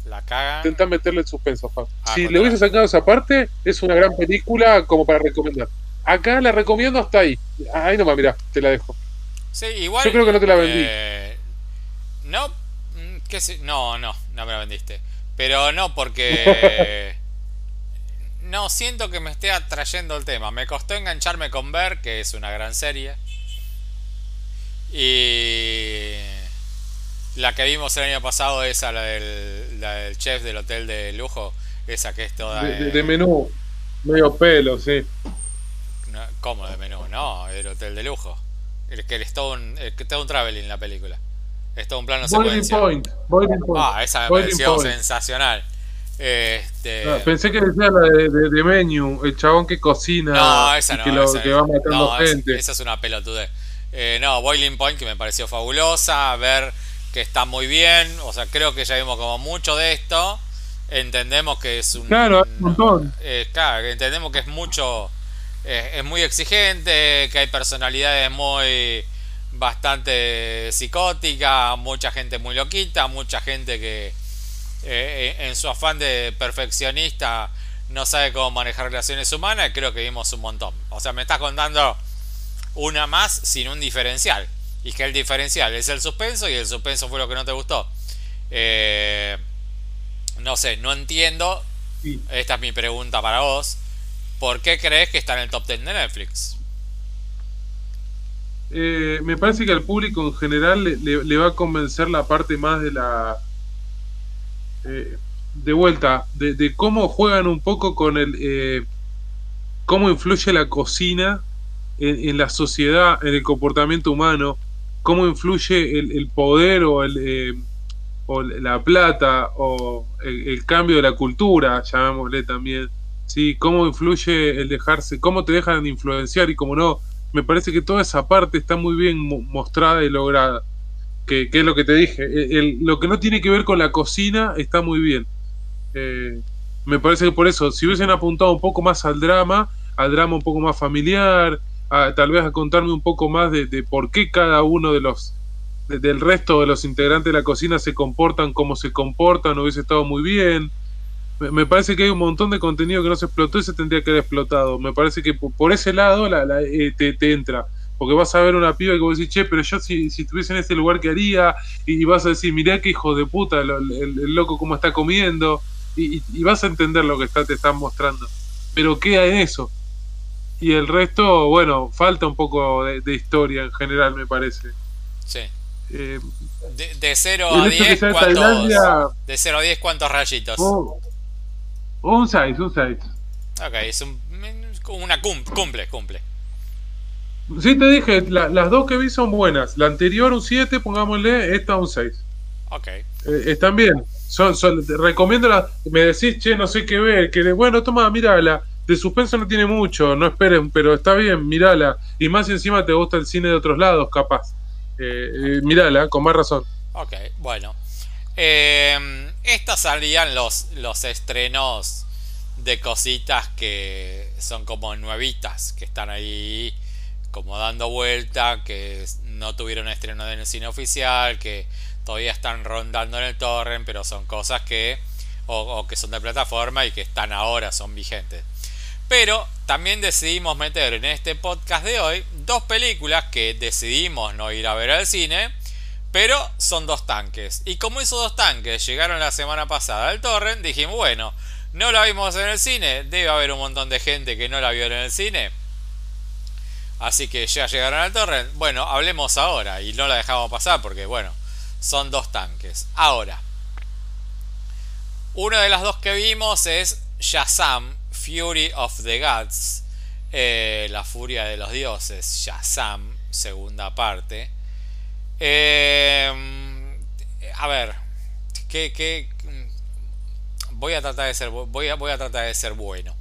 la cagan. Intentar meterle el suspenso, ah, si le hubiese sacado esa parte, es una gran película como para recomendar. Acá la recomiendo hasta ahí. Ahí nomás, mira, te la dejo. Sí, igual. Yo creo que no te la vendí. Eh, no, mm, ¿qué no, no, no me la vendiste. Pero no, porque. No siento que me esté atrayendo el tema. Me costó engancharme con Ver, que es una gran serie. Y la que vimos el año pasado, esa, la del, la del chef del hotel de lujo, esa que es toda... De, menú, medio pelo, sí. ¿Cómo de menú? No, el hotel de lujo. El que es todo un, el que todo un traveling la película. Es todo un plano secuencia. Point, Ah, esa me pareció sensacional. Este... pensé que decía la de, de, Menu, el chabón que cocina no, esa que, lo, que va matando gente. Esa, es una pelotude. Eh, no, Boiling Point que me pareció fabulosa, ver que está muy bien, o sea, creo que ya vimos como mucho de esto, entendemos que es un... Claro, un montón. Eh, claro, entendemos que es mucho, eh, es muy exigente, que hay personalidades muy bastante psicóticas, mucha gente muy loquita, mucha gente que eh, en su afán de perfeccionista no sabe cómo manejar relaciones humanas, creo que vimos un montón. O sea, me estás contando una más sin un diferencial. Y que el diferencial es el suspenso y el suspenso fue lo que no te gustó. Eh, no sé, no entiendo. Esta es mi pregunta para vos. ¿Por qué crees que está en el top 10 de Netflix? Eh, me parece que al público en general le, va a convencer la parte más de la eh, de vuelta, de, cómo juegan un poco con el, eh, cómo influye la cocina en, la sociedad, en el comportamiento humano, cómo influye el, poder o el, o la plata, o el, cambio de la cultura, llamémosle también, ¿sí? Cómo influye el dejarse, cómo te dejan influenciar y cómo no. Me parece que toda esa parte está muy bien mostrada y lograda. Que, es lo que te dije. lo que no tiene que ver con la cocina está muy bien. Eh, me parece que por eso, si hubiesen apuntado un poco más al drama, al drama un poco más familiar, tal vez a contarme un poco más de, por qué cada uno de los del resto de los integrantes de la cocina se comportan como se comportan, hubiese estado muy bien. Me, parece que hay un montón de contenido que no se explotó y se tendría que haber explotado. Me parece que por, ese lado la, eh, te, entra. Porque vas a ver una piba que vos decís, che, pero yo si, si estuviese en ese lugar, ¿qué haría? Y, vas a decir, mirá qué hijo de puta, el, el, loco cómo está comiendo. Y, y, vas a entender lo que está, te están mostrando. Pero queda en eso y el resto, bueno, falta un poco de, historia en general, me parece. Sí. Eh, de, 0 a 10, ¿cuántos, de 0 a 10, ¿cuántos rayitos? Oh, un 6, un 6. Ok, es un, una cumple, cumple. Sí, te dije, las dos que vi son buenas. La anterior un 7, pongámosle, esta un 6. Ok. Eh, están bien. Son, son, recomiendo la. Me decís, che, no sé qué ver. Que bueno, toma, mírala de suspenso no tiene mucho, no esperen, pero está bien, mirala. Y más encima te gusta el cine de otros lados, capaz. Eh, eh mirala, con más razón. Ok, bueno. Eh, estas salían los, los estrenos de cositas que son como nuevitas, que están ahí como dando vuelta, que no tuvieron estreno en el cine oficial, que todavía están rondando en el torrent, pero son cosas que, o que son de plataforma y que están ahora, son vigentes. Pero también decidimos meter en este podcast de hoy dos películas que decidimos no ir a ver al cine, pero son dos tanques. Y como esos dos tanques llegaron la semana pasada al torrent, dijimos, bueno, no la vimos en el cine, debe haber un montón de gente que no la vio en el cine. Así que ya llegaron al torrent. Bueno, hablemos ahora y no la dejamos pasar porque, bueno, son dos tanques. Ahora, una de las dos que vimos es Shazam, Fury of the Gods, eh, La Furia de los Dioses, Shazam, segunda parte. Eh, a ver, que, voy a tratar de ser voy a, voy a tratar de ser bueno.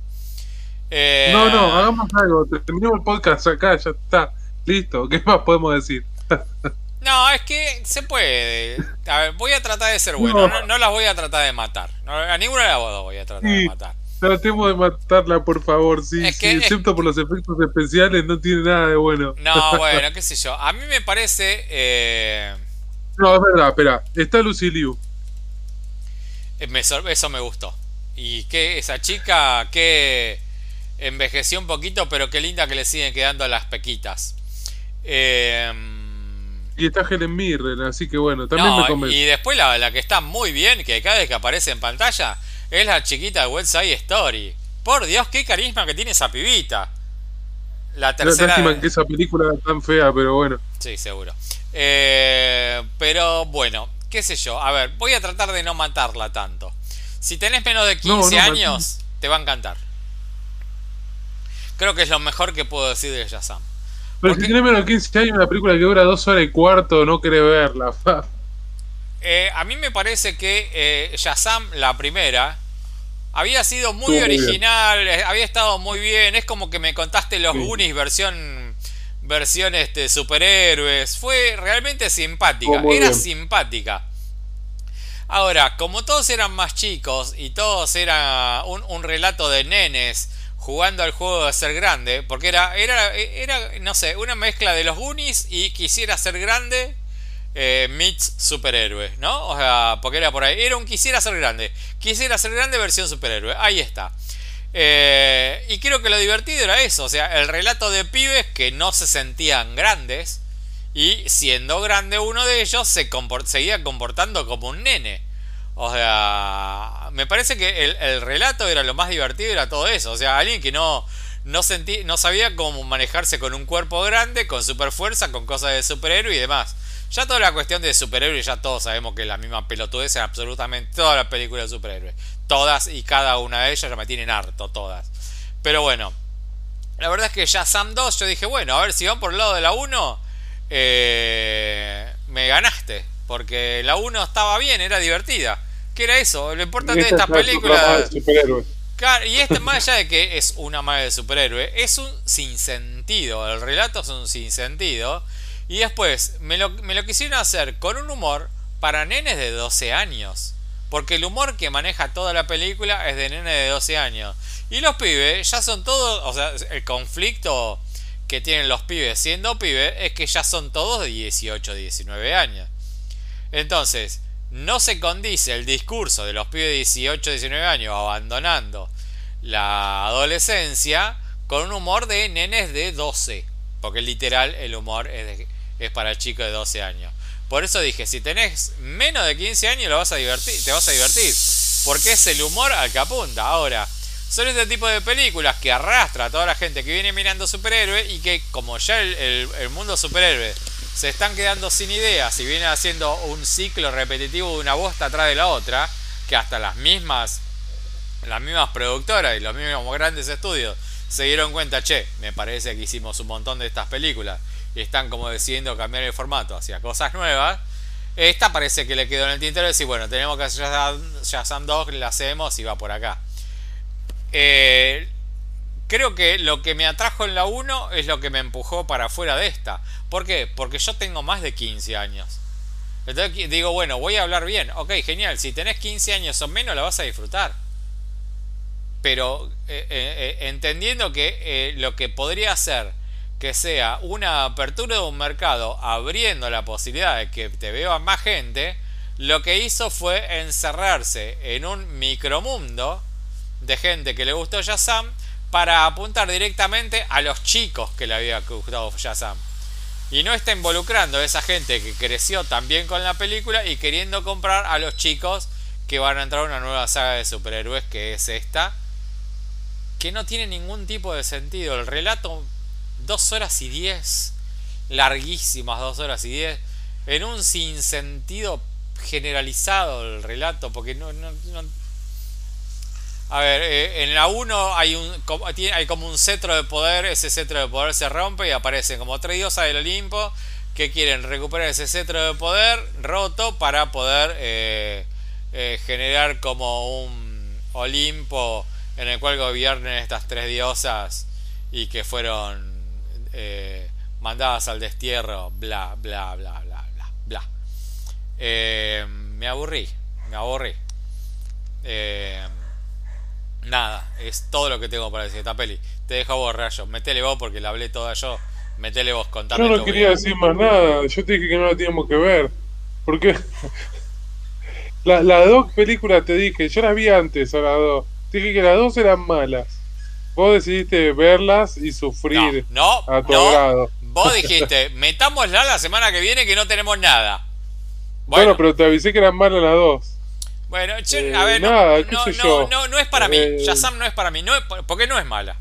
Eh, no, no, hagamos algo. Terminemos el podcast acá, ya está. Listo. ¿Qué más podemos decir? no, es que se puede. A ver, voy a tratar de ser bueno. No, las voy a tratar de matar. a ninguna de las dos voy a tratar de matar. Tratemos de matarla, por favor, sí, excepto por los efectos especiales, no tiene nada de bueno. No, bueno, qué sé yo. A mí me parece. Eh... No, es verdad, espera. Está Lucy Liu. Eh, eso me gustó. Y que esa chica que envejeció un poquito, pero qué linda que le siguen quedando las pequitas. Eh... Y está Helen Mirren, así que bueno, también me convence. Y después la, la que está muy bien, que cada vez que aparece en pantalla es la chiquita de West Side Story. Por Dios, qué carisma que tiene esa pibita. La tercera. Lástima que esa película tan fea, pero bueno. Sí, seguro. Eh, pero bueno, qué sé yo. A ver, voy a tratar de no matarla tanto. Si tenés menos de 15 años, te va a encantar. Creo que es lo mejor que puedo decir de Shazam. Pero si tenés menos de 15 años, una película que dura dos horas y cuarto, no querés verla. Eh, a mí me parece que eh, Shazam, la primera, había sido muy original, eh, había estado muy bien. Es como que me contaste los Goonies versión versión este, superhéroes. Fue realmente simpática. Era simpática. Ahora, como todos eran más chicos y todos era un, un, relato de nenes jugando al juego de ser grande, porque era, era, era, no sé, una mezcla de los Goonies y quisiera ser grande eh, meets superhéroe, ¿no? O sea, porque era por ahí. Era un quisiera ser grande. Quisiera ser grande versión superhéroe. Ahí está. Eh, y creo que lo divertido era eso. O sea, el relato de pibes que no se sentían grandes. Y siendo grande uno de ellos, se seguía comportando como un nene. O sea, me parece que el, relato era lo más divertido, era todo eso. O sea, alguien que no, no, sentí, no sabía cómo manejarse con un cuerpo grande, con super fuerza, con cosas de superhéroe y demás. Ya toda la cuestión de superhéroes, ya todos sabemos que la misma pelotudez en absolutamente todas las películas de superhéroes. Todas y cada una de ellas ya me tienen harto, todas. Pero bueno, la verdad es que ya Sam 2 yo dije, bueno, a ver si van por el lado de la 1, eh, me ganaste. Porque la 1 estaba bien, era divertida. ¿Qué era eso? Lo importante de estas películas. Claro, y este, más allá de que es una madre de superhéroe, es un sinsentido. El relato es un sinsentido. Y después me lo, me lo quisieron hacer con un humor para nenes de 12 años. Porque el humor que maneja toda la película es de nenes de 12 años. Y los pibes ya son todos. O sea, el conflicto que tienen los pibes siendo pibes es que ya son todos de 18, 19 años. Entonces, no se condice el discurso de los pibes de 18, 19 años abandonando la adolescencia con un humor de nenes de 12. Porque literal el humor es, es para chicos de 12 años. Por eso dije, si tenés menos de 15 años lo vas a divertir, te vas a divertir. Porque es el humor al que apunta. Ahora, son este tipo de películas que arrastra a toda la gente que viene mirando superhéroes y que como ya el, mundo superhéroe se están quedando sin ideas y viene haciendo un ciclo repetitivo de una bosta atrás de la otra, que hasta las mismas, las mismas productoras y los mismos grandes estudios se dieron cuenta, che, me parece que hicimos un montón de estas películas y están como decidiendo cambiar el formato hacia cosas nuevas. Esta parece que le quedó en el tintero y decir, bueno, tenemos que hacer Shazam 2, la hacemos y va por acá. Eh, creo que lo que me atrajo en la 1 es lo que me empujó para afuera de esta. ¿Por qué? Porque yo tengo más de 15 años. Entonces digo, bueno, voy a hablar bien. Ok, genial. Si tenés 15 años o menos, la vas a disfrutar. Pero eh, eh, entendiendo que lo que podría ser que sea una apertura de un mercado abriendo la posibilidad de que te vea más gente, lo que hizo fue encerrarse en un micromundo de gente que le gustó Shazam para apuntar directamente a los chicos que le había gustado Shazam. Y no está involucrando a esa gente que creció también con la película y queriendo comprar a los chicos que van a entrar a una nueva saga de superhéroes que es esta. Que no tiene ningún tipo de sentido. El relato, dos horas y diez. Larguísimas dos horas y diez. En un sinsentido generalizado el relato. Porque no, no a ver, eh, en la 1 hay, un, hay como un cetro de poder, ese cetro de poder se rompe y aparecen como tres diosas del Olimpo que quieren recuperar ese cetro de poder roto para poder eh, eh, generar como un Olimpo en el cual gobiernen estas tres diosas y que fueron mandadas al destierro, bla, bla, bla, bla, bla, bla. me aburrí, me aburrí. Eh, Nada, es todo lo que tengo para decir esta peli. Te dejo vos, Rayo. Metele vos porque la hablé toda yo. Metele vos, contame. Yo no quería decir más nada. Yo te dije que no la teníamos que ver. Porque las la dos películas te dije, yo las vi antes a las dos. Te dije que las dos eran malas. Vos decidiste verlas y sufrir no, a tu no. Vos dijiste, metámosla la semana que viene que no tenemos nada. bueno pero te avisé que eran malas las dos. Bueno, eh, a ver, no, no, no, no, es para mí. Eh, Shazam no es para mí. No porque no es mala.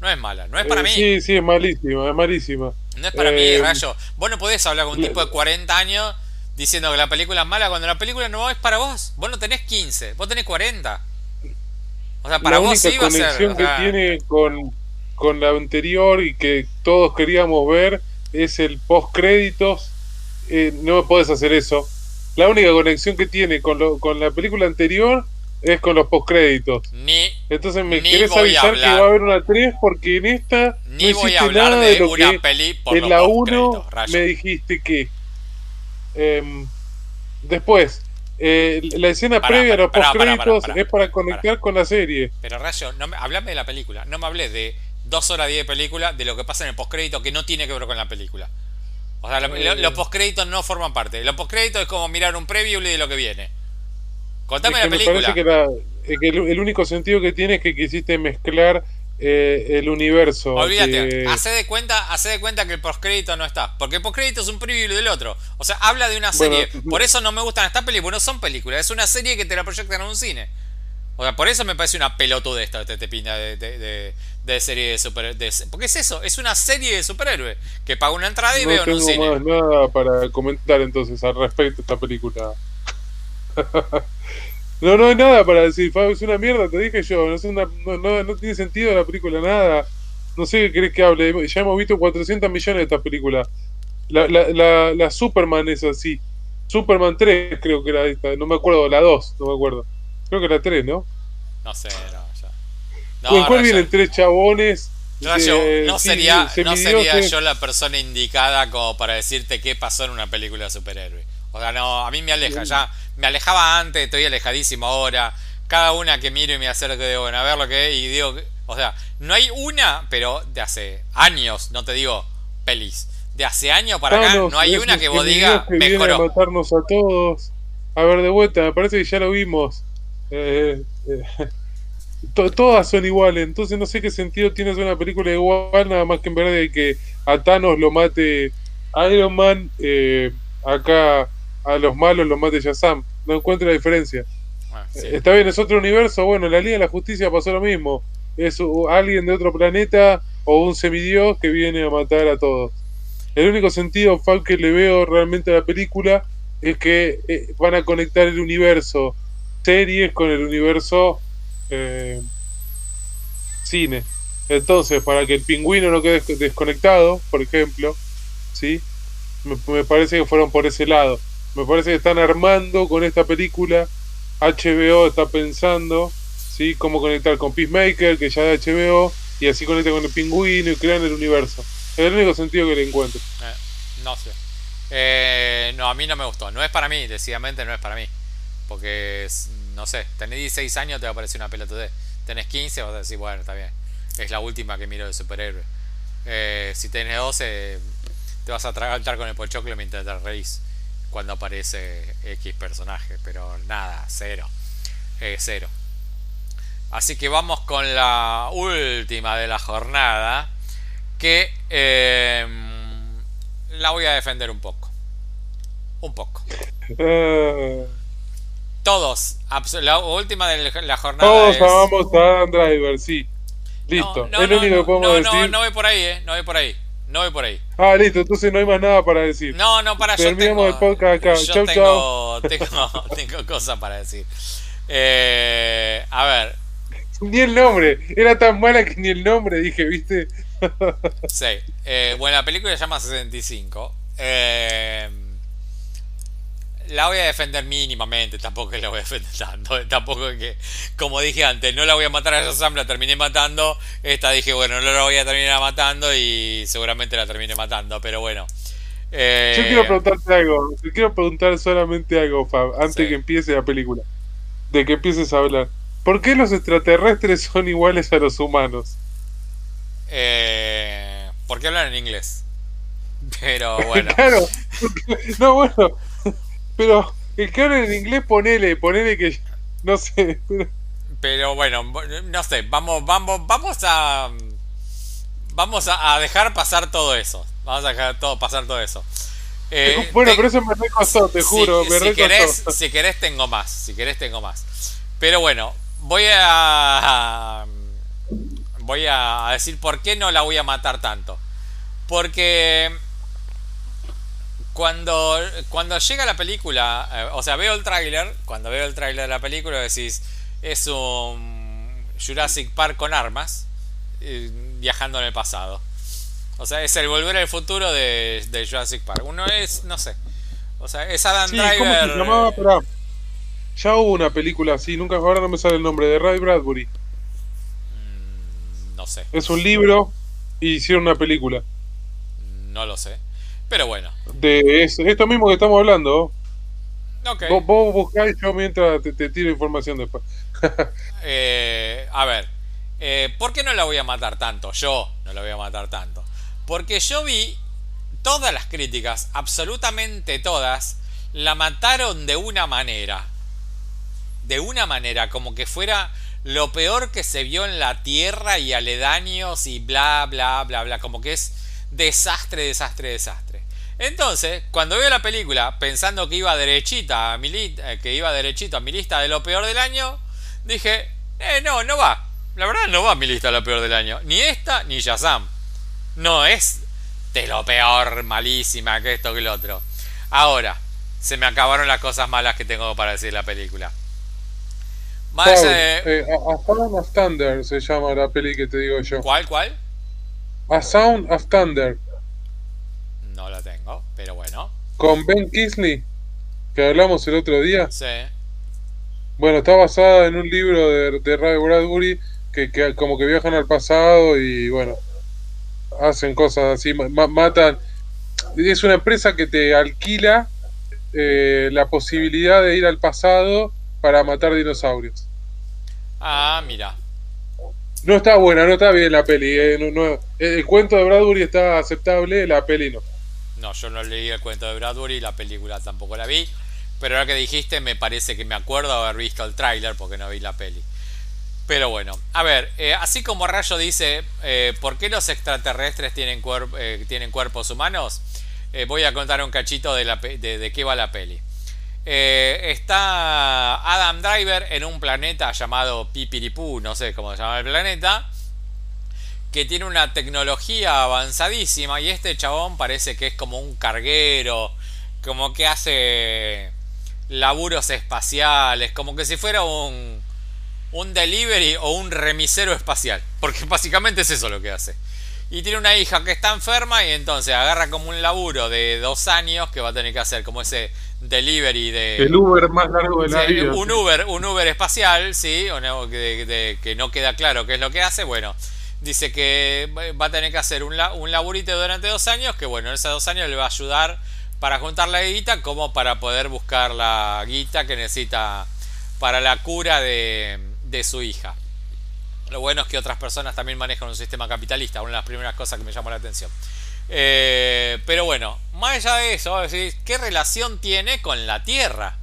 No es mala, no es para eh, mí. Sí, sí, es malísima, es malísima. No es para mí, Rayo. Vos no podés hablar con un tipo de 40 años diciendo que la película es mala cuando la película no es para vos. Vos no tenés 15, vos tenés 40. O sea, para vos sí va a ser. La conexión que tiene con, con la anterior y que todos queríamos ver es el post créditos. no me podés hacer eso la única conexión que tiene con, lo, con la película anterior es con los postcréditos. Ni, Entonces me quieres avisar que va a haber una 3 porque en esta ni no voy a hablar nada de, lo una que peli por en la 1 me dijiste que eh, después eh, la escena previa a los postcréditos es para conectar con la serie. Pero Rayo, no me, hablame de la película, no me hables de 2 horas 10 de película, de lo que pasa en el postcrédito que no tiene que ver con la película. O sea, los postcréditos no forman parte. Los postcréditos es como mirar un preview de lo que viene. Contame la película. Me parece que, el, único sentido que tiene es que quisiste mezclar eh, el universo. Olvídate, hace de cuenta, hace de cuenta que el postcrédito no está. Porque el postcrédito es un preview del otro. O sea, habla de una serie. por eso no me gustan estas películas, no son películas, es una serie que te la proyectan en un cine. O sea, por eso me parece una pelotude esta te, te pinta de, de, de, serie de superhéroes. Porque es eso, es una serie de superhéroes que paga una entrada y veo en un cine. No tengo nada para comentar entonces al respecto de esta película. no, no hay nada para decir, Fabio, es una mierda, te dije yo. No, es una, no, no, tiene sentido la película, nada. No sé qué querés que hable. Ya hemos visto 400 millones de estas películas. La, la, la, la Superman es así. Superman 3 creo que era esta, no me acuerdo, la 2, no me acuerdo. Creo que la 3, ¿no? No sé, no, ya. No, ¿Con cuál vienen tres chabones? no sería, no sería yo la persona indicada como para decirte qué pasó en una película de superhéroe. O sea, no, a mí me aleja, ya me alejaba antes, estoy alejadísimo ahora. Cada una que miro y me acerco de bueno, a ver lo que es y digo, o sea, no hay una, pero de hace años, no te digo pelis, de hace años para acá, no hay una que vos digas mejoró. A matarnos a todos. A ver, de vuelta, me parece que ya lo vimos. Eh, eh, todas son iguales, entonces no sé qué sentido tiene hacer una película igual, nada más que en verdad de que a Thanos lo mate Iron Man, eh, acá a los malos lo mate Shazam. No encuentro la diferencia. Ah, está bien, es otro universo. Bueno, en la Liga de la Justicia pasó lo mismo. Es alguien de otro planeta o un semidios que viene a matar a todos. El único sentido Falk que le veo realmente a la película es que eh, van a conectar el universo series con el universo eh, cine. Entonces, para que el pingüino no quede desconectado, por ejemplo, ¿sí? Me, parece que fueron por ese lado. Me parece que están armando con esta película. HBO está pensando, ¿sí? Cómo conectar con Peacemaker, que ya de HBO, y así conecta con el pingüino y crean el universo. Es el único sentido que le encuentro. Eh, no sé. Eh, no, a mí no me gustó. No es para mí, decididamente no es para mí. Porque, no sé, tenés 16 años, te va a parecer una pelotudez. Tenés 15, vas a decir, bueno, está bien. Es la última que miro de superhéroe. Eh, si tenés 12, te vas a tragar con el pochoclo mientras te reís cuando aparece X personaje. Pero nada, cero. Eh, cero. Así que vamos con la última de la jornada. Que eh, la voy a defender un poco. Un poco. Todos. La última de la jornada. Todos amamos a Driver, sí. Listo. No, no, único que no, decir. No, no voy por ahí, eh. No voy por ahí. No voy por ahí. Ah, listo. Entonces no hay más nada para decir. No, no, para yo tengo, el podcast acá. Yo chau, tengo, Tengo, tengo cosas para decir. Eh, a ver. Ni el nombre. Era tan mala que ni el nombre dije, ¿viste? sí. Eh, bueno, la película se llama 65. Eh la voy a defender mínimamente, tampoco la voy a defender tanto, tampoco que, como dije antes, no la voy a matar a Shazam, la terminé matando, esta dije, bueno, no la voy a terminar matando y seguramente la terminé matando, pero bueno. Eh, Yo quiero preguntarte algo, te quiero preguntar solamente algo, Fab, antes que empiece la película, de que empieces a hablar. ¿Por qué los extraterrestres son iguales a los humanos? Eh, porque hablan en inglés. Pero bueno. claro. No, bueno, pero el que habla en inglés, ponele, ponele que. No sé. Pero, bueno, no sé, vamos, vamos, vamos a. Vamos a, dejar pasar todo eso. Vamos a dejar todo, pasar todo eso. Eh, bueno, pero eso me recostó, te juro, me si querés, si querés, tengo más. Si querés, tengo más. Pero bueno, voy a. Voy a decir por qué no la voy a matar tanto. Porque cuando, cuando llega la película, eh, o sea, veo el tráiler, cuando veo el tráiler de la película decís, es un Jurassic Park con armas, eh, viajando en el pasado. O sea, es el volver al futuro de, Jurassic Park. Uno es, no sé. O sea, es Adam Driver. ya hubo una película así, nunca ahora no me sale el nombre, de Ray Bradbury. Mm, no sé. Es un libro y hicieron una película. No lo sé. Pero bueno. De esto mismo que estamos hablando. Okay. Vos, vos buscáis yo mientras te, tiro información después. Eh, a ver, eh, ¿por qué no la voy a matar tanto? Yo no la voy a matar tanto. Porque yo vi todas las críticas, absolutamente todas, la mataron de una manera. De una manera, como que fuera lo peor que se vio en la tierra y aledaños y bla, bla, bla, bla. Como que es desastre, desastre, desastre. Entonces, cuando veo la película pensando que iba derechita a mi eh, que iba derechito a mi lista de lo peor del año, dije, eh, no, no va. La verdad no va a mi lista de lo peor del año. Ni esta ni Shazam. No es de lo peor, malísima, que esto que lo otro. Ahora, se me acabaron las cosas malas que tengo para decir la película. Más, eh, a, Sound of Thunder se llama la peli que te digo yo. ¿Cuál, cuál? A Sound of Thunder no la tengo, pero bueno. ¿Con Ben Kisley? que hablamos el otro día. Sí. Bueno, está basada en un libro de, de Ray Bradbury que, que como que viajan al pasado y bueno, hacen cosas así, ma- matan. Es una empresa que te alquila eh, la posibilidad de ir al pasado para matar dinosaurios. Ah, mira. No está buena, no está bien la peli. eh, no- no- el cuento de Bradbury está aceptable, la peli no. No, yo no leí el cuento de Bradbury, la película tampoco la vi. Pero ahora que dijiste, me parece que me acuerdo haber visto el tráiler porque no vi la peli. Pero bueno, a ver, eh, así como Rayo dice, eh, ¿por qué los extraterrestres tienen, cuerp- eh, tienen cuerpos humanos? Voy a contar un cachito de, la de, de qué va la peli. Está Adam Driver en un planeta llamado Pipiripú, no sé cómo se llama el planeta, que tiene una tecnología avanzadísima y este chabón parece que es como un carguero, como que hace laburos espaciales, como que si fuera un, un delivery o un remisero espacial, porque básicamente es eso lo que hace. Y tiene una hija que está enferma y entonces agarra como un laburo de dos años que va a tener que hacer como ese delivery de... El Uber más largo de la Sí, vida. un Uber, un Uber espacial, sí, o no, de- de- que no queda claro qué es lo que hace. Bueno, dice que va a tener que hacer un, un durante dos años, que bueno, en esos dos años le va a ayudar para juntar la guita, como para poder buscar la guita que necesita para la cura de, su hija. Lo bueno es que otras personas también manejan un sistema capitalista, una de las primeras cosas que me llamó la atención. Eh, pero bueno, más allá de eso, ¿qué relación tiene con la Tierra?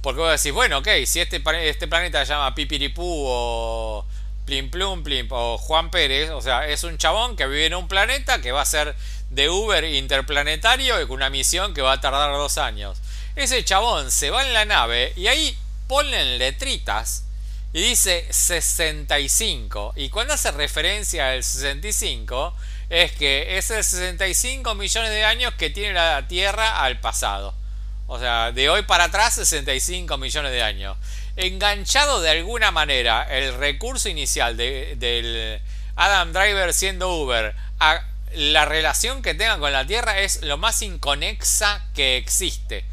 Porque vos decís, bueno, ok, si este, este planeta se llama Pipiripú o Plim Plum Plim o Juan Pérez, o sea, es un chabón que vive en un planeta que va a ser de Uber interplanetario y con una misión que va a tardar dos años. Ese chabón se va en la nave y ahí ponen letritas y dice 65. Y cuando hace referencia al 65, es que es el 65 millones de años que tiene la Tierra al pasado. O sea, de hoy para atrás 65 millones de años. Enganchado de alguna manera el recurso inicial de- del Adam Driver siendo Uber a la relación que tenga con la Tierra es lo más inconexa que existe.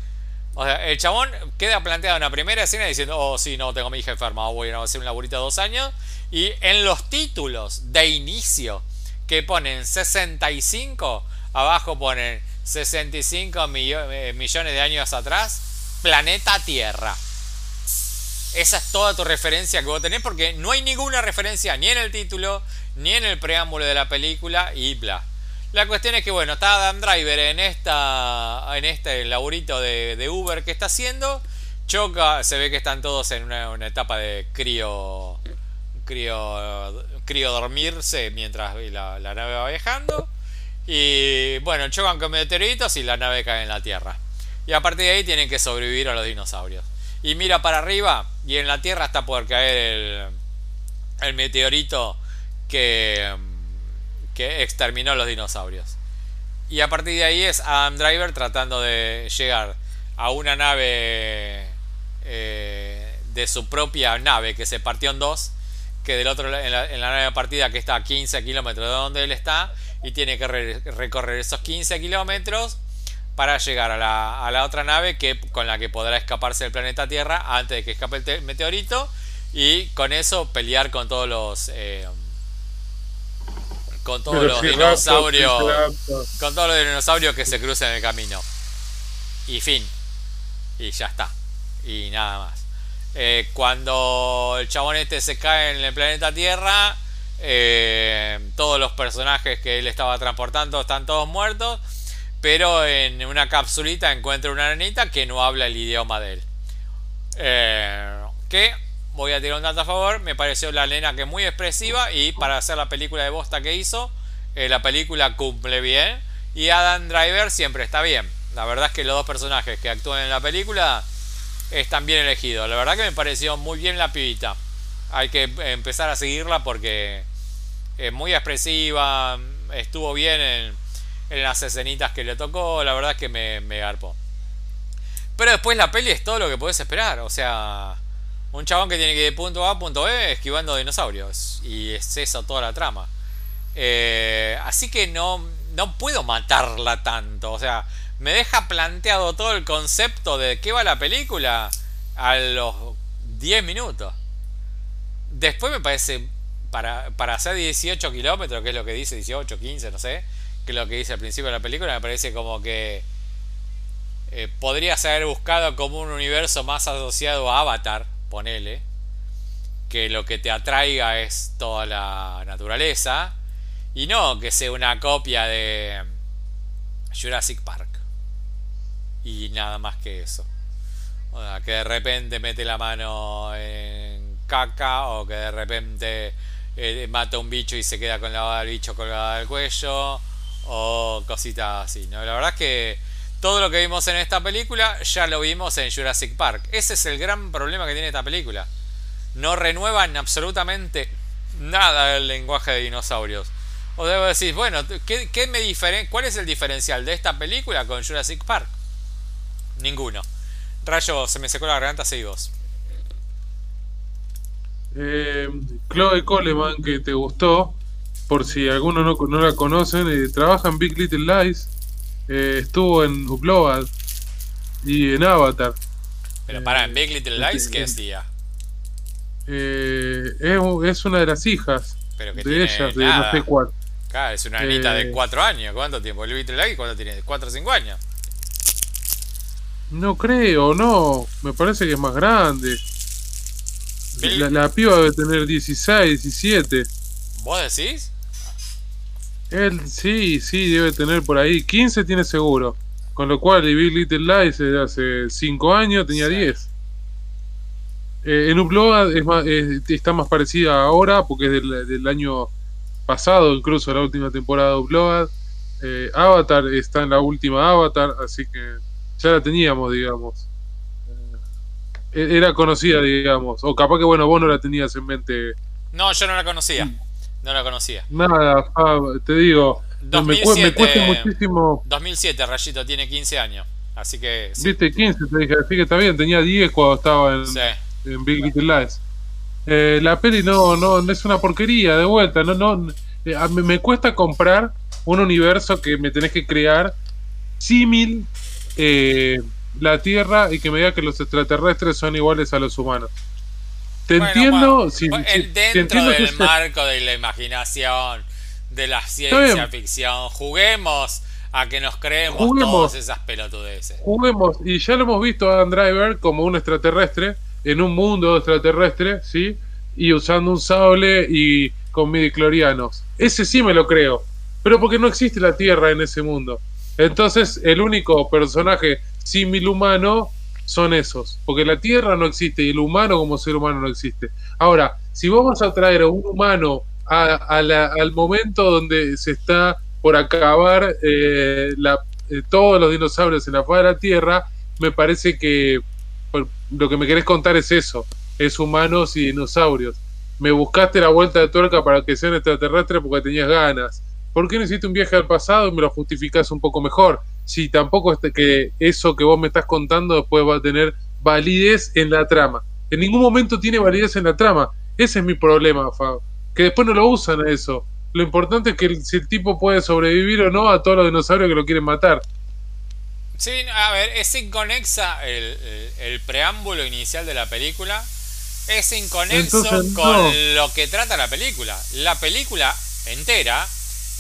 O sea, el chabón queda planteado en la primera escena diciendo, oh, sí, no, tengo mi hija enferma, voy a hacer un laburito de dos años. Y en los títulos de inicio que ponen 65, abajo ponen 65 millo- eh, millones de años atrás, planeta Tierra. Esa es toda tu referencia que vos tenés porque no hay ninguna referencia ni en el título, ni en el preámbulo de la película y bla. La cuestión es que, bueno, está Adam Driver en esta en este laburito de, de Uber que está haciendo. Choca, se ve que están todos en una, etapa de crío, crío, crío dormirse mientras la, la nave va viajando. Y bueno, chocan con meteoritos y la nave cae en la Tierra. Y a partir de ahí tienen que sobrevivir a los dinosaurios. Y mira para arriba y en la Tierra está por caer el, meteorito que, que exterminó a los dinosaurios. Y a partir de ahí es Adam Driver tratando de llegar a una nave eh, de su propia nave que se partió en dos. Que del otro en la, en la nave partida que está a 15 kilómetros de donde él está. Y tiene que re- recorrer esos 15 kilómetros para llegar a la, a la otra nave que, con la que podrá escaparse del planeta Tierra antes de que escape el te- meteorito. Y con eso pelear con todos los. eh, con todos los dinosaurios con todos los dinosaurios que se crucen en el camino. Y fin. Y ya está. Y nada más. Eh, cuando el chabón este se cae en el planeta Tierra, eh, todos los personajes que él estaba transportando están todos muertos. Pero en una capsulita encuentra una nenita que no habla el idioma de él. Eh, que, voy a tirar un dato a favor, me pareció la nena que muy expresiva y para hacer la película de bosta que hizo, eh, la película cumple bien y Adam Driver siempre está bien. La verdad es que los dos personajes que actúan en la película están bien elegidos. La verdad que me pareció muy bien la pibita. Hay que empezar a seguirla porque es muy expresiva, estuvo bien en, en las escenitas que le tocó, la verdad es que me, me garpó. Pero después la peli es todo lo que puedes esperar, o sea, un chabón que tiene que ir de punto A a punto B esquivando dinosaurios. Y es eso toda la trama. Eh, así que no, no puedo matarla tanto. O sea, me deja planteado todo el concepto de qué va la película a los 10 minutos. Después me parece, para, para hacer 18 kilómetros, que es lo que dice, 18, 15, no sé, que lo que dice al principio de la película, me parece como que eh, podrías haber buscado como un universo más asociado a Avatar, ponele, que lo que te atraiga es toda la naturaleza, y no que sea una copia de Jurassic Park. Y nada más que eso. O sea, que de repente mete la mano en caca o que de repente eh, mata un bicho y se queda con la del bicho colgada del cuello o cositas así. ¿no? La verdad es que todo lo que vimos en esta película ya lo vimos en Jurassic Park. Ese es el gran problema que tiene esta película. No renuevan absolutamente nada del lenguaje de dinosaurios. O debo decir, bueno, ¿qué, qué me diferen ¿cuál es el diferencial de esta película con Jurassic Park? Ninguno. Rayo, se me secó la garganta, seguí vos. Eh, Chloe Coleman, que te gustó, por si algunos no, no la conocen, eh, trabaja en Big Little Lies, eh, estuvo en Upload y en Avatar. Pero para, en Big Little Lies, ¿qué hacía? Eh, es, es, una de las hijas Pero que de ellas, de nada. no sé cuál. Claro, es una nenita de Eh, 4 años. ¿Cuánto tiempo? El Little Lies, ¿cuánto tiene? ¿4 o 5 años? No creo, no, me parece que es más grande. La, la piba debe tener 16, 17. ¿Vos decís? Él sí, sí, debe tener por ahí. 15 tiene seguro. Con lo cual, y Big Little Lies hace 5 años tenía Sí. 10. Eh, en Upload es más, es- está más parecida ahora porque es del, del año pasado, incluso la última temporada de Upload. Eh, Avatar está en la última Avatar, así que ya la teníamos, digamos. Eh, era conocida, digamos. O capaz que, bueno, vos no la tenías en mente. No, yo no la conocía. No la conocía. Nada, Fab, te digo. Me, cu- me 2007. cuesta muchísimo. 2007, Rayito, tiene 15 años. Así que. Sí. Viste 15, te dije, así que está bien, tenía 10 cuando estaba en, Sí. en Big Little Lies. Eh, la peli no, no, no es una porquería, de vuelta, no, no, eh, mí me cuesta comprar un universo que me tenés que crear símil eh, la Tierra y que me diga que los extraterrestres son iguales a los humanos. Te Bueno, entiendo, bueno, si, el- te dentro entiendo del marco de la imaginación, de la ciencia ficción, juguemos a que nos creemos Juguemos. todas esas pelotudeces. juguemos, y ya lo hemos visto a Adam Driver como un extraterrestre, en un mundo extraterrestre, ¿sí? Y usando un sable y con midiclorianos. Ese sí me lo creo, pero porque no existe la Tierra en ese mundo. Entonces, el único personaje símil humano son esos, porque la Tierra no existe y el humano como ser humano no existe. Ahora, si vos vas a traer a un humano a- al momento donde se está por acabar eh, la- eh, todos los dinosaurios en la faz de la Tierra, me parece que por- lo que me querés contar es eso, es humanos y dinosaurios. Me buscaste la vuelta de tuerca para que sean extraterrestres porque tenías ganas. ¿Por qué no un viaje al pasado y me lo justificás un poco mejor? Si tampoco este, que eso que vos me estás contando después va a tener validez en la trama. En ningún momento tiene validez en la trama. Ese es mi problema, Fab. Que después no lo usan a eso. Lo importante es que el- si el tipo puede sobrevivir o no a todos los dinosaurios que lo quieren matar. Sí, a ver, es inconexa el, el- el preámbulo inicial de la película. Es inconexo Entonces, con no. lo que trata la película. La película entera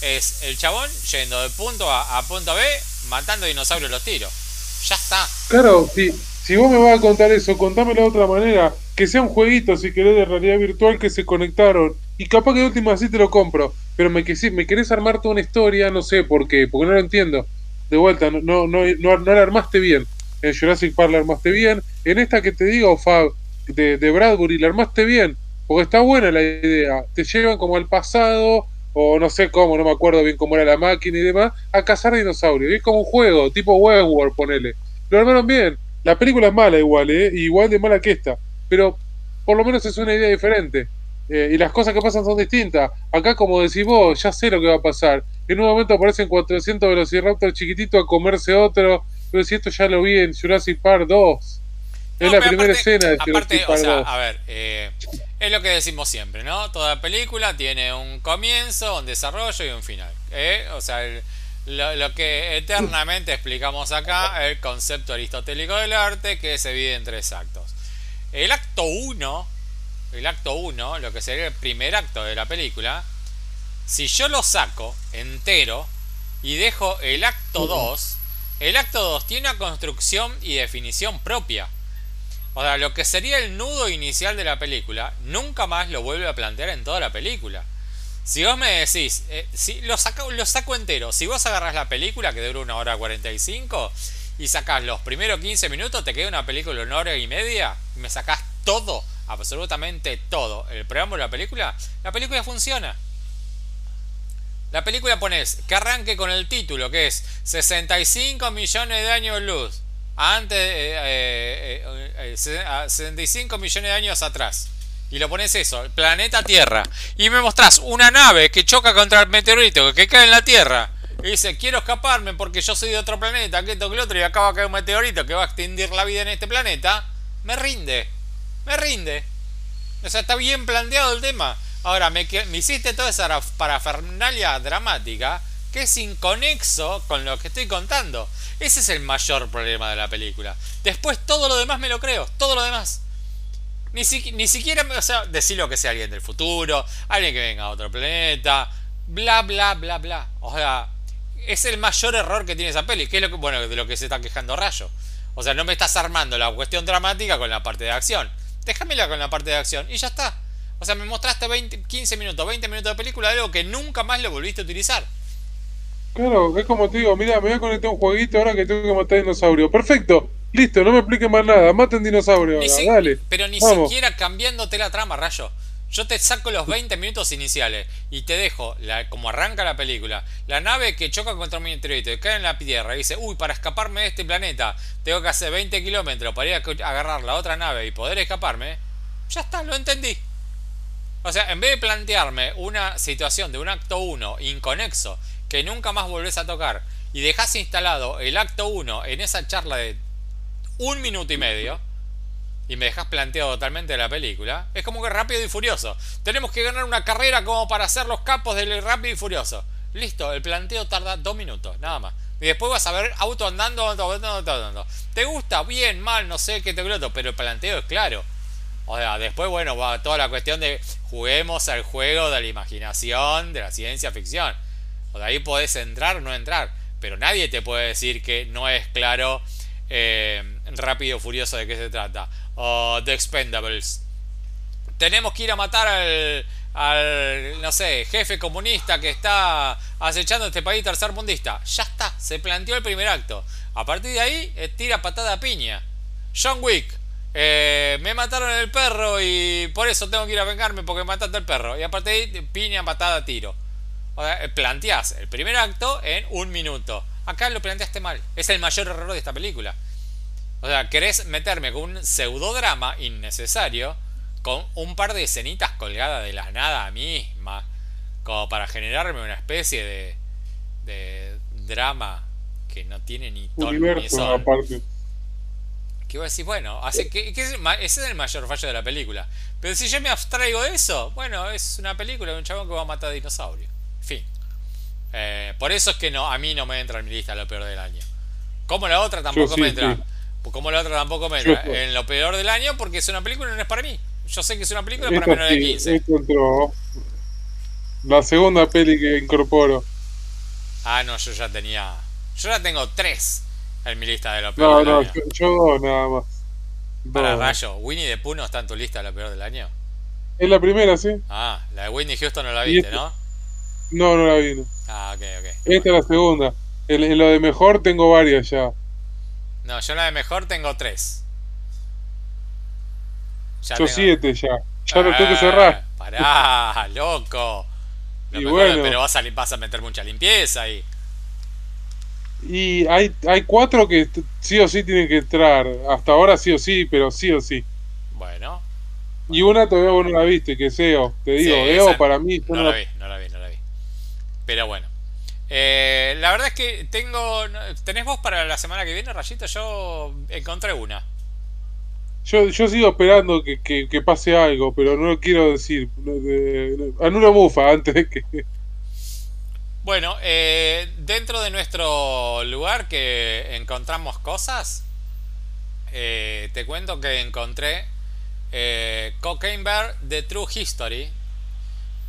es el chabón yendo de punto A a punto B, matando dinosaurios los tiros. Ya está. Claro, si, si vos me vas a contar eso, contámelo de otra manera. Que sea un jueguito, si querés, de realidad virtual que se conectaron. Y capaz que de última así te lo compro. Pero me, que- me querés armar toda una historia, no sé por qué, porque no lo entiendo. De vuelta, no, no, no, no, no la armaste bien. En Jurassic Park la armaste bien. En esta que te digo, Fab, de, de Bradbury, la armaste bien. Porque está buena la idea. Te llevan como al pasado, o no sé cómo, no me acuerdo bien cómo era la máquina y demás, a cazar dinosaurios. Y es como un juego, tipo Westworld, ponele. Lo armaron bien. La película es mala igual, ¿eh? Igual de mala que esta. Pero por lo menos es una idea diferente. Eh, y las cosas que pasan son distintas. Acá, como decís vos, ya sé lo que va a pasar. En un momento aparecen 400 Velociraptor chiquititos a comerse otro. Pero si esto ya lo vi en Jurassic Park 2. Es la primera aparte- escena de Aparte, Jurassic o Park sea, 2. a ver, eh, es lo que decimos siempre, ¿no? Toda película tiene un comienzo, un desarrollo y un final. ¿eh? O sea, el- lo, que eternamente explicamos acá, el concepto aristotélico del arte que se divide en tres actos. El acto 1, el acto 1, lo que sería el primer acto de la película, si yo lo saco entero y dejo el acto 2, el acto 2 tiene una construcción y definición propia. O sea, lo que sería el nudo inicial de la película, nunca más lo vuelve a plantear en toda la película. Si vos me decís, eh, si lo, saco, lo saco entero, si vos agarras la película que dura una hora 45 y sacás los primeros 15 minutos, te queda una película de una hora y media, me sacás todo, absolutamente todo, el preámbulo de la película, la película funciona. La película pones que arranque con el título, que es 65 millones de años luz. Antes, eh, eh, 65 millones de años atrás y lo pones eso, el planeta Tierra, y me mostrás una nave que choca contra el meteorito que cae en la Tierra, y dice, quiero escaparme porque yo soy de otro planeta, que esto que el otro, y acaba de caer un meteorito que va a extinguir la vida en este planeta, me rinde, me rinde. O sea, está bien planteado el tema. Ahora, me, me hiciste toda esa parafernalia dramática que es inconexo con lo que estoy contando. Ese es el mayor problema de la película. Después todo lo demás me lo creo, todo lo demás. Ni, ni siquiera, o sea, decirlo que sea alguien del futuro, alguien que venga a otro planeta, bla, bla, bla, bla. O sea, es el mayor error que tiene esa peli, que es lo que, bueno, de lo que se está quejando Rayo. O sea, no me estás armando la cuestión dramática con la parte de acción. Déjamela con la parte de acción y ya está. O sea, me mostraste 20, 15 minutos, 20 minutos de película de algo que nunca más lo volviste a utilizar. Claro, es como te digo, mira, me voy a conectar un jueguito ahora que tengo que matar dinosaurio. Perfecto, Listo, no me explique más nada. Maten dinosaurio dale. Pero ni siquiera cambiándote la trama, rayo. Yo te saco los 20 minutos iniciales y te dejo, la, como arranca la película, la nave que choca contra un meteorito y cae en la tierra y dice, uy, para escaparme de este planeta tengo que hacer 20 kilómetros para ir a agarrar la otra nave y poder escaparme. Ya está, lo entendí. O sea, en vez de plantearme una situación de un acto 1 inconexo que nunca más volvés a tocar y dejas instalado el acto 1 en esa charla de un minuto y medio y me dejas planteado totalmente la película, es como que rápido y furioso. Tenemos que ganar una carrera como para ser los capos del rápido y furioso. Listo, el planteo tarda dos minutos, nada más. Y después vas a ver auto andando, auto andando, andando. ¿Te gusta? Bien, mal, no sé qué te gloto, pero el planteo es claro. O sea, después, bueno, va toda la cuestión de juguemos al juego de la imaginación, de la ciencia ficción. O de ahí podés entrar o no entrar. Pero nadie te puede decir que no es claro eh, rápido Furioso de qué se trata. O The Expendables. Tenemos que ir a matar al, no sé, jefe comunista que está acechando este país tercermundista. Ya está, se planteó el primer acto. A partir de ahí, eh, tira patada a piña. John Wick. Eh, me mataron el perro y por eso tengo que ir a vengarme porque mataste al perro. Y a partir de ahí, piña, patada, tiro. O sea, planteás el primer acto en un minuto. Acá lo planteaste mal. Es el mayor error de esta película. O sea, querés meterme con un pseudodrama innecesario, con un par de escenitas colgadas de la nada misma, como para generarme una especie de, de drama que no tiene ni tono ni son. Aparte. Que vos decís, bueno, hace, que, ese es el mayor fallo de la película. Pero si yo me abstraigo de eso, bueno, es una película de un chabón que va a matar a dinosaurio. En fin. Eh, por eso es que no, a mí no me entra en mi lista lo peor del año. Como la otra tampoco me entra. Como la otra tampoco me entra. En lo peor del año porque es una película y no es para mí. Yo sé que es una película para menores de 15. La segunda peli que incorporo. Ah, no, yo ya tenía. Yo ya tengo tres en mi lista de lo peor del año. No, no, yo dos nada más. Para rayo, ¿Winnie the Pooh no está en tu lista de lo peor del año? Es la primera, sí. Ah, la de Whitney Houston no la viste, ¿no? No, no la vi. No. Ah, ok, ok. Esta es la segunda. En, lo de mejor tengo varias ya. No, yo la de mejor tengo tres. yo siete ya. Ya lo tengo que cerrar. Pará, loco. y bueno. Pero vas a, vas a meter mucha limpieza ahí. Y hay, hay cuatro que sí o sí tienen que entrar. Hasta ahora sí o sí, pero sí o sí. Bueno. Y una todavía vos no la viste, que es EO. Te digo, EO para mí. No, la vi, no la vi, no la vi. Pero bueno. Eh, la verdad es que tengo. ¿Tenés vos para la semana que viene, Rayito? Yo encontré una. Yo, yo sigo esperando que, que, pase algo, pero no quiero decir. Anulo mufa antes de que. Bueno, eh, dentro de nuestro lugar que encontramos cosas, eh, te cuento que encontré eh, Cocaine Bear The True History,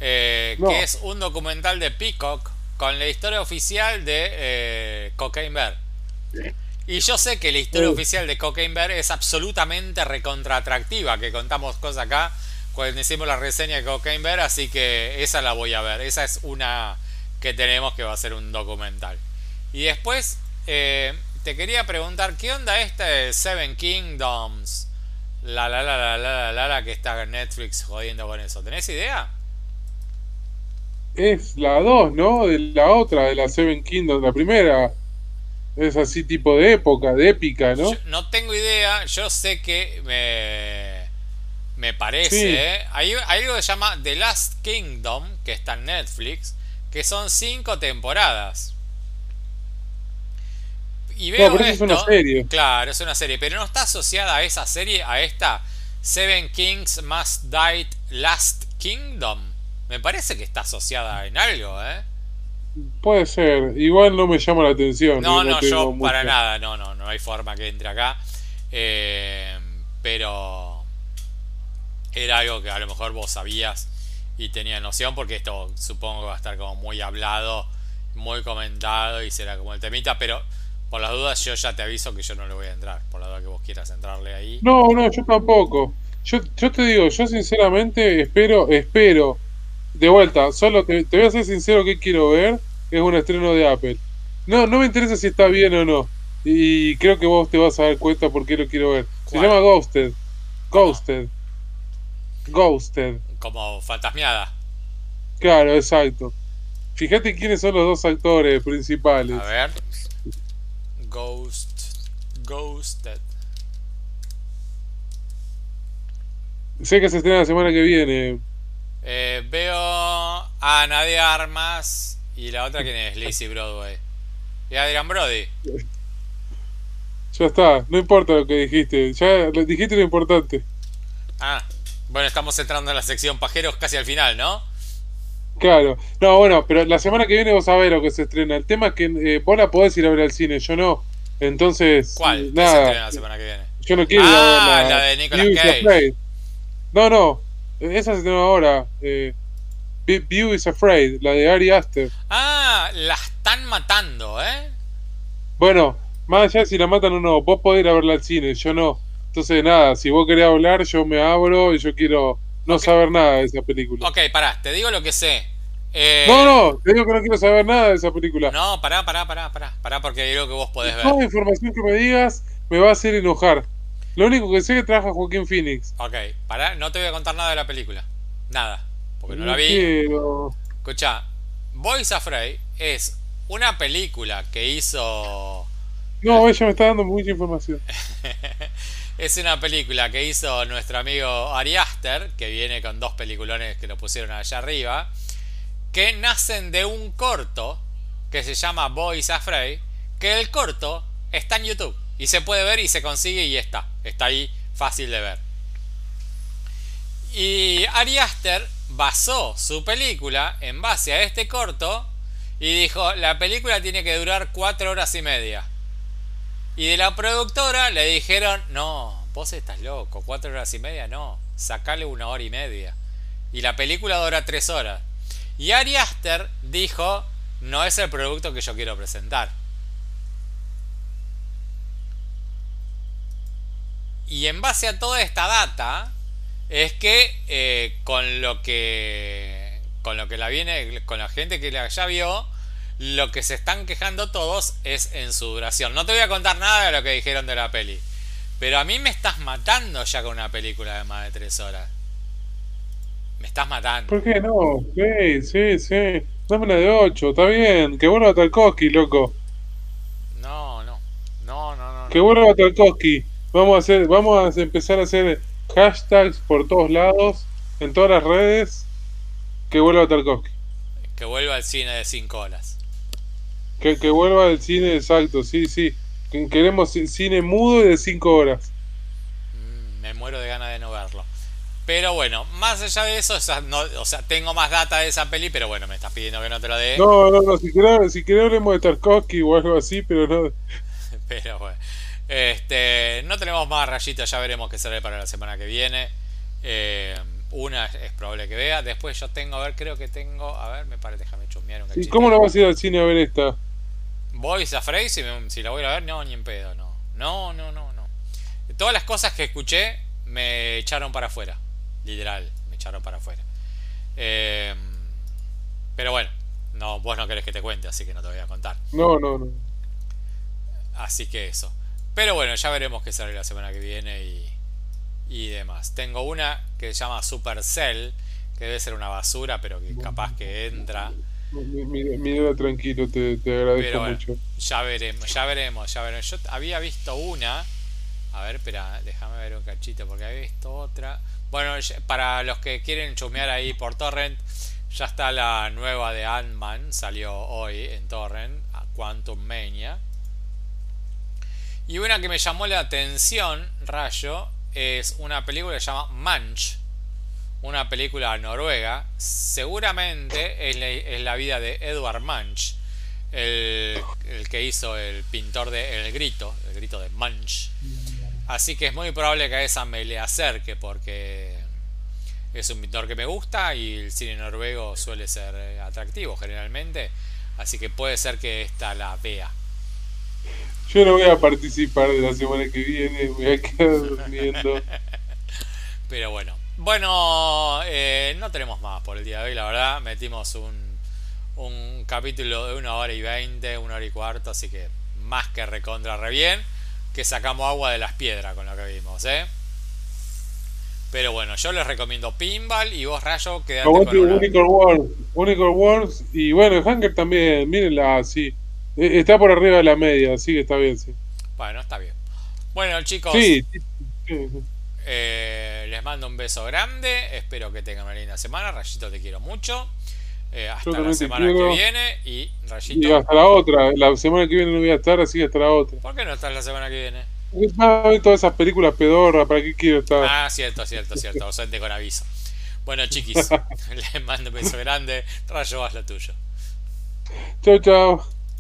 eh, No, que es un documental de Peacock con la historia oficial de eh, Cocaine Bear. Y yo sé que la historia oficial de Cocaine Bear es absolutamente recontra atractiva, que contamos cosas acá cuando hicimos la reseña de Cocaine Bear, así que esa la voy a ver. Esa es una que tenemos que va a ser un documental. Y después eh, te quería preguntar, ¿qué onda esta de Seven Kingdoms? La la la la la la la la que está en Netflix jodiendo con eso. ¿Tenés idea? Es la 2, ¿no? De la otra, de la Seven Kingdoms, la primera. Es así tipo de época, de épica, Yo ¿no? no tengo idea, yo sé que me, me Sí. parece, ¿eh? hay, hay algo que se llama The Last Kingdom, que está en Netflix, que son cinco temporadas. Y No, veo pero eso es una esto, serie. claro, es una serie, pero no está asociada a esa serie, a esta Seven Kings Must Die Last Kingdom. Me parece que está asociada en algo, ¿eh? Puede ser. Igual no me llama la atención. No, No yo para nada, no, no, no hay forma que entre acá. Eh, pero era algo que a lo mejor vos sabías y tenías noción, porque esto supongo que va a estar como muy hablado, muy comentado y será como el temita, pero por las dudas yo ya te aviso que yo no le voy a entrar, por la duda que vos quieras entrarle ahí. No, no, yo tampoco. Yo, yo te digo, yo sinceramente espero, espero. De vuelta, solo te, te voy a ser sincero que quiero ver. Es un estreno de Apple. No, no me interesa si está bien o no. Y creo que vos te vas a dar cuenta por qué lo quiero ver. Se ¿Cuál? llama Ghosted. Ghosted. Ghosted. Como fantasmeada. Claro, exacto. Fíjate quiénes son los dos actores A principales. ver. Ghost. Ghosted. Sé que se estrena la semana que viene. Eh, veo a Ana de Armas y la otra quién es, Lizzie Broadway. Y Adrian Brody. Ya está, no importa lo que dijiste. Ya dijiste lo importante. Ah, bueno, estamos entrando en la sección pajeros casi al final, ¿no? Claro, no, bueno, pero la semana que viene vos sabés lo que se estrena. El tema es que eh, vos la podés ir a ver al cine, yo no. Entonces, ¿Cuál? ¿Qué se estrena nada, la semana que viene? yo no quiero ir a Ah, la ver de la Nicolas View is Cage. No, no, esa se estrena ahora. Eh, Vi- View is Afraid, la de Ari Aster. Ah, la están matando, ¿eh? Bueno, más allá de si la matan o no, vos podés ir a verla al cine, yo no. Entonces, nada, si vos querés hablar, yo me abro y yo quiero no saber nada de esa película. ok, pará, te digo lo que sé. No, Eh, no, te digo que no quiero saber nada de esa película. no, pará, pará, pará, pará, pará, porque algo que vos podés ver. Toda información que me digas me va a hacer enojar. Lo único que sé es que trabaja Joaquín Phoenix. Ok, pará, no te voy a contar nada de la película. Nada, porque no la vi. quiero. Escucha, Boys Afraid es una película que hizo No, ella me está dando mucha información. Es una película que hizo nuestro amigo Ari Aster, que viene con dos peliculones que lo pusieron allá arriba, que nacen de un corto que se llama Boys Afraid, que el corto está en YouTube y se puede ver y se consigue y está, está ahí fácil de ver. Y Ari Aster basó su película en base a este corto y dijo, la película tiene que durar cuatro horas y media. Y de la productora le dijeron, no, vos estás loco, cuatro horas y media, no, sacale una hora y media. Y la película dura tres horas. Y Ari Aster dijo, no es el producto que yo quiero presentar. Y en base a toda esta data, es que eh, con lo que con lo que la viene, con la gente que la ya vio, lo que se están quejando todos es en su duración. No te voy a contar nada de lo que dijeron de la peli. Pero a mí me estás matando ya con una película de más de tres horas. Me estás matando. ¿Por qué no? Sí, sí, sí. Dame la de 8, está bien. Que vuelva Tarkovsky, loco. No, no. No, no, no, Que vuelva Tarkovsky. Vamos a hacer, vamos a empezar a hacer hashtags por todos lados, en todas las redes. Que vuelva Tarkovsky. Que vuelva al cine de cinco horas. Que, que vuelva el cine exacto, sí, sí. Que- Queremos ci- cine mudo y de 5 horas. Mm, me muero de ganas de no verlo. Pero bueno, más allá de eso, o sea, tengo más data de esa peli, pero bueno, me estás pidiendo que no te lo dé. No, no, no, si querés, si hablemos de Tarkovsky o algo así, pero no. pero bueno. Este, no tenemos más rayitas, ya veremos qué sale para la semana que viene. Eh, una es probable que vea. Después yo tengo, a ver, creo que tengo. A ver, me parece, déjame chusmear un cachito. ¿Y cómo no vas a ir al cine a ver esta? ¿Voy a Frey? Si, si la voy a ver, no, ni en pedo, no. No, no, no, no. Todas las cosas que escuché me echaron para afuera. Literal, me echaron para afuera. Eh, pero bueno, no, vos no querés que te cuente, así que no te voy a contar. No, no, no. Así que eso. Pero bueno, ya veremos qué sale la semana que viene y, y demás. Tengo una que se llama Supercell, que debe ser una basura, pero que capaz que entra. Mira, tranquilo, te, agradezco mucho. Ya veremos, ya veremos, ya veremos. Yo había visto una. A ver, espera, déjame ver un cachito porque había visto otra. Bueno, para los que quieren chumear ahí por Torrent, ya está la nueva de Ant-Man, salió hoy en Torrent, Quantum Mania. Y una que me llamó la atención, Rayo, es una película que se llama Manch. Una película noruega. Seguramente es la, vida de Edward Munch. El, que hizo el pintor de El Grito. El Grito de Munch. Así que es muy probable que a esa me le acerque porque es un pintor que me gusta y el cine noruego suele ser atractivo generalmente. Así que puede ser que esta la vea. Yo no voy a participar de la semana que viene, voy a quedar durmiendo. Pero bueno. Bueno, eh, no tenemos más por el día de hoy, la verdad. Metimos un, un capítulo de una hora y veinte, una hora y cuarto, así que más que recontra re bien. Que sacamos agua de las piedras con lo que vimos, ¿eh? Pero bueno, yo les recomiendo Pinball y vos, Rayo, quedate con Unicorn Wars, Unicorn Wars y bueno, Hunger también, mírenla, sí. Eh, está por arriba de la media, así que está bien, sí. Bueno, está bien. Bueno, chicos. Eh, les mando un beso grande. Espero que tengan una linda semana. Rayito, te quiero mucho. Eh, hasta la semana que viene. Y Rayito. Y hasta la otra. La semana que viene no voy a estar, así que hasta la otra. ¿Por qué no estás la semana que viene? todas esas películas pedorras, ¿para qué quiero estar? Ah, cierto, cierto, cierto. Ausente con aviso. Bueno, chiquis, les mando un beso grande. Rayo, haz lo tuyo. Chao, chao.